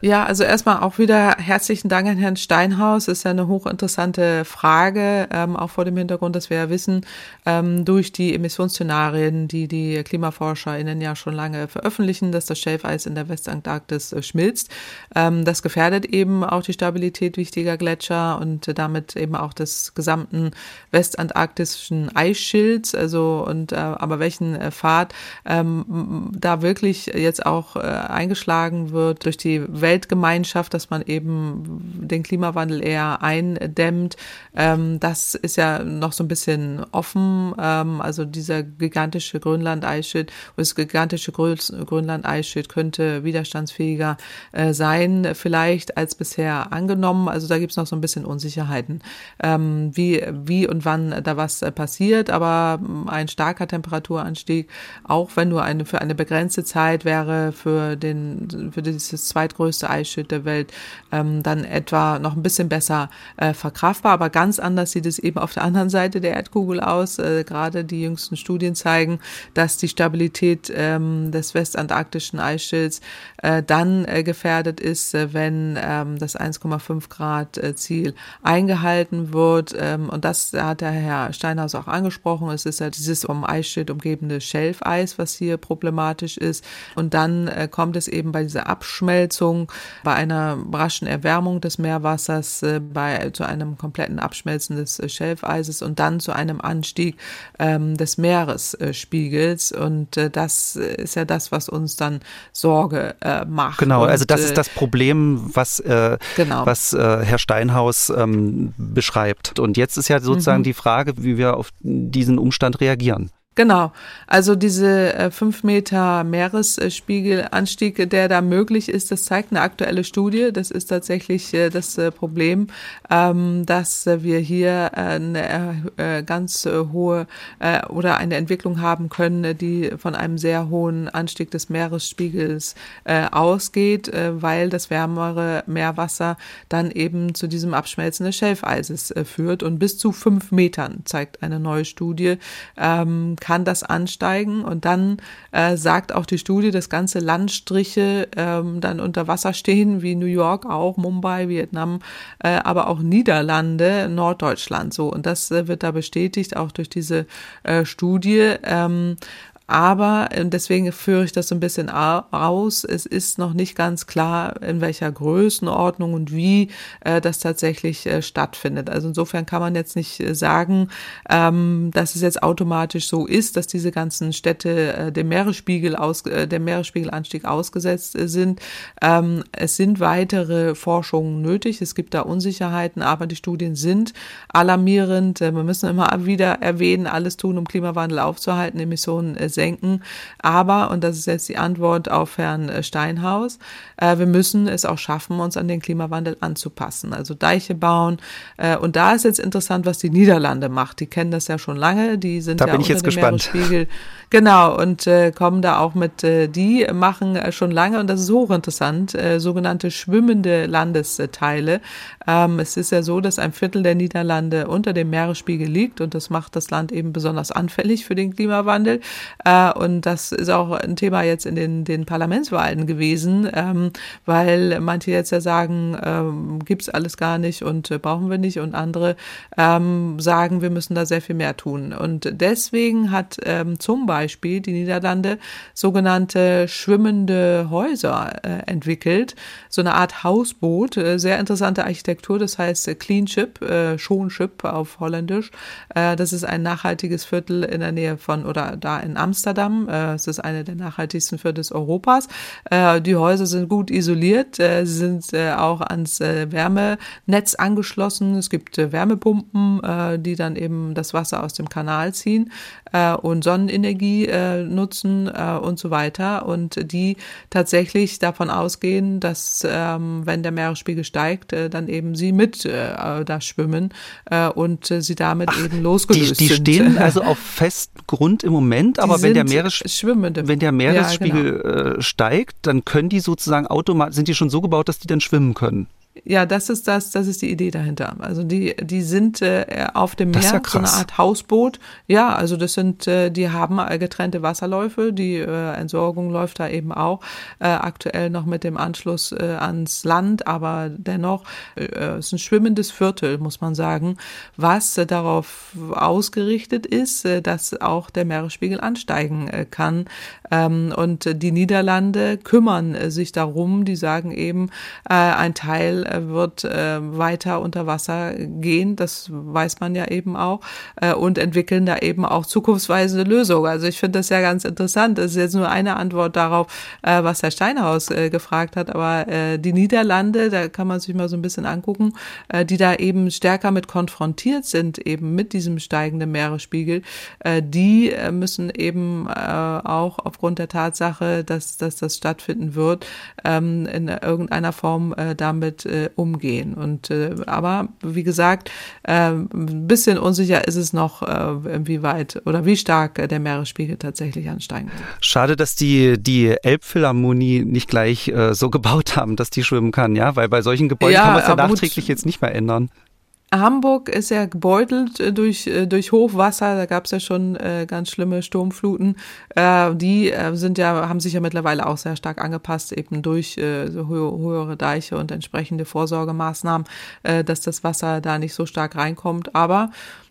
Ja, also erstmal auch wieder herzlichen Dank an Herrn Steinhaus. Ist ja eine hochinteressante Frage, ähm, auch vor dem Hintergrund, dass wir ja wissen, ähm, durch die Emissionsszenarien, die die KlimaforscherInnen ja schon lange veröffentlichen, dass das Schelfeis in der Westantarktis äh, schmilzt. Ähm, das gefährdet eben auch die Stabilität wichtiger Gletscher und äh, damit eben auch des gesamten westantarktischen Eisschilds. Also und äh, aber welchen äh, Pfad ähm, da wirklich jetzt auch äh, eingeschlagen wird durch die Welt Weltgemeinschaft, dass man eben den Klimawandel eher eindämmt. Ähm, das ist ja noch so ein bisschen offen. Ähm, also dieser gigantische Grönland-Eisschild, das gigantische Grönland-Eisschild könnte widerstandsfähiger äh, sein, vielleicht als bisher angenommen. Also da gibt es noch so ein bisschen Unsicherheiten, ähm, wie, wie und wann da was äh, passiert. Aber ein starker Temperaturanstieg, auch wenn nur eine für eine begrenzte Zeit wäre für den für dieses zweitgrößte größte Eisschild der Welt, ähm, dann etwa noch ein bisschen besser äh, verkraftbar. Aber ganz anders sieht es eben auf der anderen Seite der Erdkugel aus. Äh, gerade die jüngsten Studien zeigen, dass die Stabilität ähm, des westantarktischen Eisschilds äh, dann äh, gefährdet ist, äh, wenn ähm, das 1,5 Grad äh, Ziel eingehalten wird. Ähm, und das hat der Herr Steinhaus auch angesprochen. Es ist ja dieses um Eisschild umgebende Schelfeis, was hier problematisch ist. Und dann äh, kommt es eben bei dieser Abschmelzung bei einer raschen Erwärmung des Meerwassers, äh, bei, zu einem kompletten Abschmelzen des äh, Schelfeises und dann zu einem Anstieg ähm, des Meeresspiegels. Und äh, das ist ja das, was uns dann Sorge äh, macht. Genau, und, also das ist das Problem, was, äh, genau. was äh, Herr Steinhaus ähm, beschreibt. Und jetzt ist ja sozusagen mhm. die Frage, wie wir auf diesen Umstand reagieren. Genau. Also diese äh, fünf Meter Meeresspiegelanstieg, der da möglich ist, das zeigt eine aktuelle Studie. Das ist tatsächlich äh, das äh, Problem, ähm, dass wir hier eine ganz hohe oder eine Entwicklung haben können, die von einem sehr hohen Anstieg des Meeresspiegels ausgeht, weil das wärmere Meerwasser dann eben zu diesem Abschmelzen des Schelfeises führt. Und bis zu fünf Metern zeigt eine neue Studie, ähm, kann das ansteigen und dann äh, sagt auch die Studie, dass ganze Landstriche ähm, dann unter Wasser stehen, wie New York auch, Mumbai, Vietnam, äh, aber auch Niederlande, Norddeutschland so. Und das äh, wird da bestätigt, auch durch diese äh, Studie. Ähm, aber äh, deswegen führe ich das so ein bisschen aus. Es ist noch nicht ganz klar, in welcher Größenordnung und wie äh, das tatsächlich äh, stattfindet. Also insofern kann man jetzt nicht äh, sagen, ähm, dass es jetzt automatisch so ist, dass diese ganzen Städte äh, dem Meeresspiegel aus, äh, dem Meeresspiegelanstieg ausgesetzt sind. Ähm, es sind weitere Forschungen nötig. Es gibt da Unsicherheiten, aber die Studien sind alarmierend. wir müssen immer wieder erwähnen, alles tun, um Klimawandel aufzuhalten, Emissionen senken. Aber, und das ist jetzt die Antwort auf Herrn äh, Steinhaus, äh, wir müssen es auch schaffen, uns an den Klimawandel anzupassen. Also Deiche bauen. Äh, und da ist jetzt interessant, was die Niederlande macht. Die kennen das ja schon lange. Die sind da ja bin ich jetzt gespannt. Genau, und äh, kommen da auch mit, äh, die machen äh, schon lange, und das ist hochinteressant, äh, sogenannte schwimmende Landesteile. Ähm, es ist ja so, dass ein Viertel der Niederlande unter dem Meeresspiegel liegt und das macht das Land eben besonders anfällig für den Klimawandel. Äh, und das ist auch ein Thema jetzt in den, den Parlamentswahlen gewesen, ähm, weil manche jetzt ja sagen, ähm, gibt's alles gar nicht und äh, brauchen wir nicht und andere ähm, sagen, wir müssen da sehr viel mehr tun. Und deswegen hat ähm, zum Beispiel Beispiel die Niederlande sogenannte schwimmende Häuser äh, entwickelt. So eine Art Hausboot, äh, sehr interessante Architektur, das heißt äh, Clean Ship, äh, Schonship auf Holländisch. Äh, das ist ein nachhaltiges Viertel in der Nähe von oder da in Amsterdam Amsterdam. Äh, es ist eine der nachhaltigsten Viertel Europas. Äh, die Häuser sind gut isoliert, äh, sie sind auch ans Wärmenetz angeschlossen. Es gibt Wärmepumpen, die dann eben das Wasser aus dem Kanal ziehen und Sonnenenergie nutzen und so weiter. Und die tatsächlich davon ausgehen, dass ähm, wenn der Meeresspiegel steigt, dann eben sie mit da schwimmen und sie damit Ach, eben losgelöst die, die sind. Die stehen *laughs* also auf festem Grund im Moment, aber wenn der, Meeres wenn der Meeresspiegel ja, genau. äh, steigt, dann können die sozusagen automatisch, sind die schon so gebaut, dass die dann schwimmen können. Ja, das ist das, das ist die Idee dahinter. Also die, die sind äh, auf dem Meer, ja so eine Art Hausboot. Ja, also das sind, äh, die haben getrennte Wasserläufe. Die äh, Entsorgung läuft da eben auch äh, aktuell noch mit dem Anschluss äh, ans Land, aber dennoch äh, es ist ein schwimmendes Viertel, muss man sagen, was äh, darauf ausgerichtet ist, äh, dass auch der Meeresspiegel ansteigen äh, kann. Ähm, und die Niederlande kümmern äh, sich darum. Die sagen eben, äh, ein Teil wird äh, weiter unter Wasser gehen, das weiß man ja eben auch, und entwickeln da eben auch zukunftsweisende Lösungen. Also ich finde das ja ganz interessant. Das ist jetzt nur eine Antwort darauf, was Herr Steinhaus gefragt hat, aber die Niederlande, da kann man sich mal so ein bisschen angucken, die da eben stärker mit konfrontiert sind, eben mit diesem steigenden Meeresspiegel, die müssen eben auch aufgrund der Tatsache, dass, dass das stattfinden wird, ähm, in irgendeiner Form äh, damit äh, umgehen. Und äh, aber wie gesagt, äh, ein bisschen unsicher ist es noch, äh, wie weit oder wie stark äh, der Meeresspiegel tatsächlich ansteigen wird. Schade, dass die die Elbphilharmonie nicht gleich äh, so gebaut haben, dass die schwimmen kann, ja, weil bei solchen Gebäuden ja, kann man es ja nachträglich gut. jetzt nicht mehr ändern. Hamburg ist ja gebeutelt äh, durch, äh, durch Hochwasser, da gab es ja schon äh, ganz schlimme Sturmfluten. Äh, die äh, sind ja, haben sich ja mittlerweile auch sehr stark angepasst, eben durch äh, so höhere Deiche und entsprechende Vorsorgemaßnahmen, dass das Wasser da nicht so stark reinkommt. Aber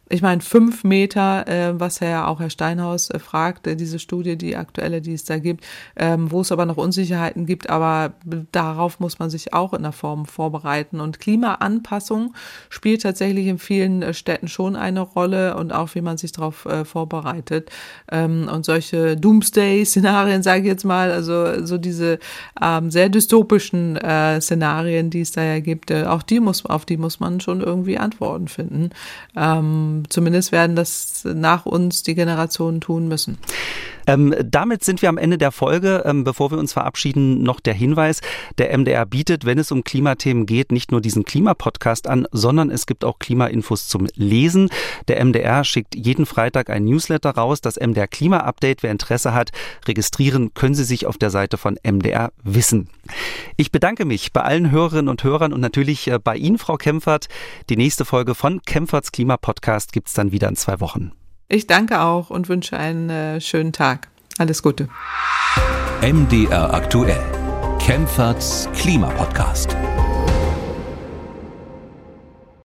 ich meine, fünf Meter, äh, was ja auch Herr Steinhaus äh, fragt, äh, diese Studie, die aktuelle, die es da gibt, ähm, wo es aber noch Unsicherheiten gibt, aber darauf muss man sich auch in der Form vorbereiten. Und Klimaanpassung spielt tatsächlich in vielen äh, Städten schon eine Rolle und auch, wie man sich darauf äh, vorbereitet. Ähm, und solche Doomsday-Szenarien, sage ich jetzt mal, also so diese ähm, sehr dystopischen äh, Szenarien, die es da ja gibt, auch die muss, auf die muss man schon irgendwie Antworten finden. Ähm, zumindest werden das nach uns die Generationen tun müssen. Ähm, damit sind wir am Ende der Folge. Ähm, bevor wir uns verabschieden, noch der Hinweis. Der MDR bietet, wenn es um Klimathemen geht, nicht nur diesen Klimapodcast an, sondern es gibt auch Klimainfos zum Lesen. Der MDR schickt jeden Freitag ein Newsletter raus, das MDR Klima Update. Wer Interesse hat, registrieren können Sie sich auf der Seite von MDR Wissen. Ich bedanke mich bei allen Hörerinnen und Hörern und natürlich äh, bei Ihnen, Frau Kempfert. Die nächste Folge von Kempferts Klimapodcast gibt es dann wieder in zwei Wochen. Ich danke auch und wünsche einen äh, schönen Tag. Alles Gute. MDR aktuell. Kempferts Klimapodcast.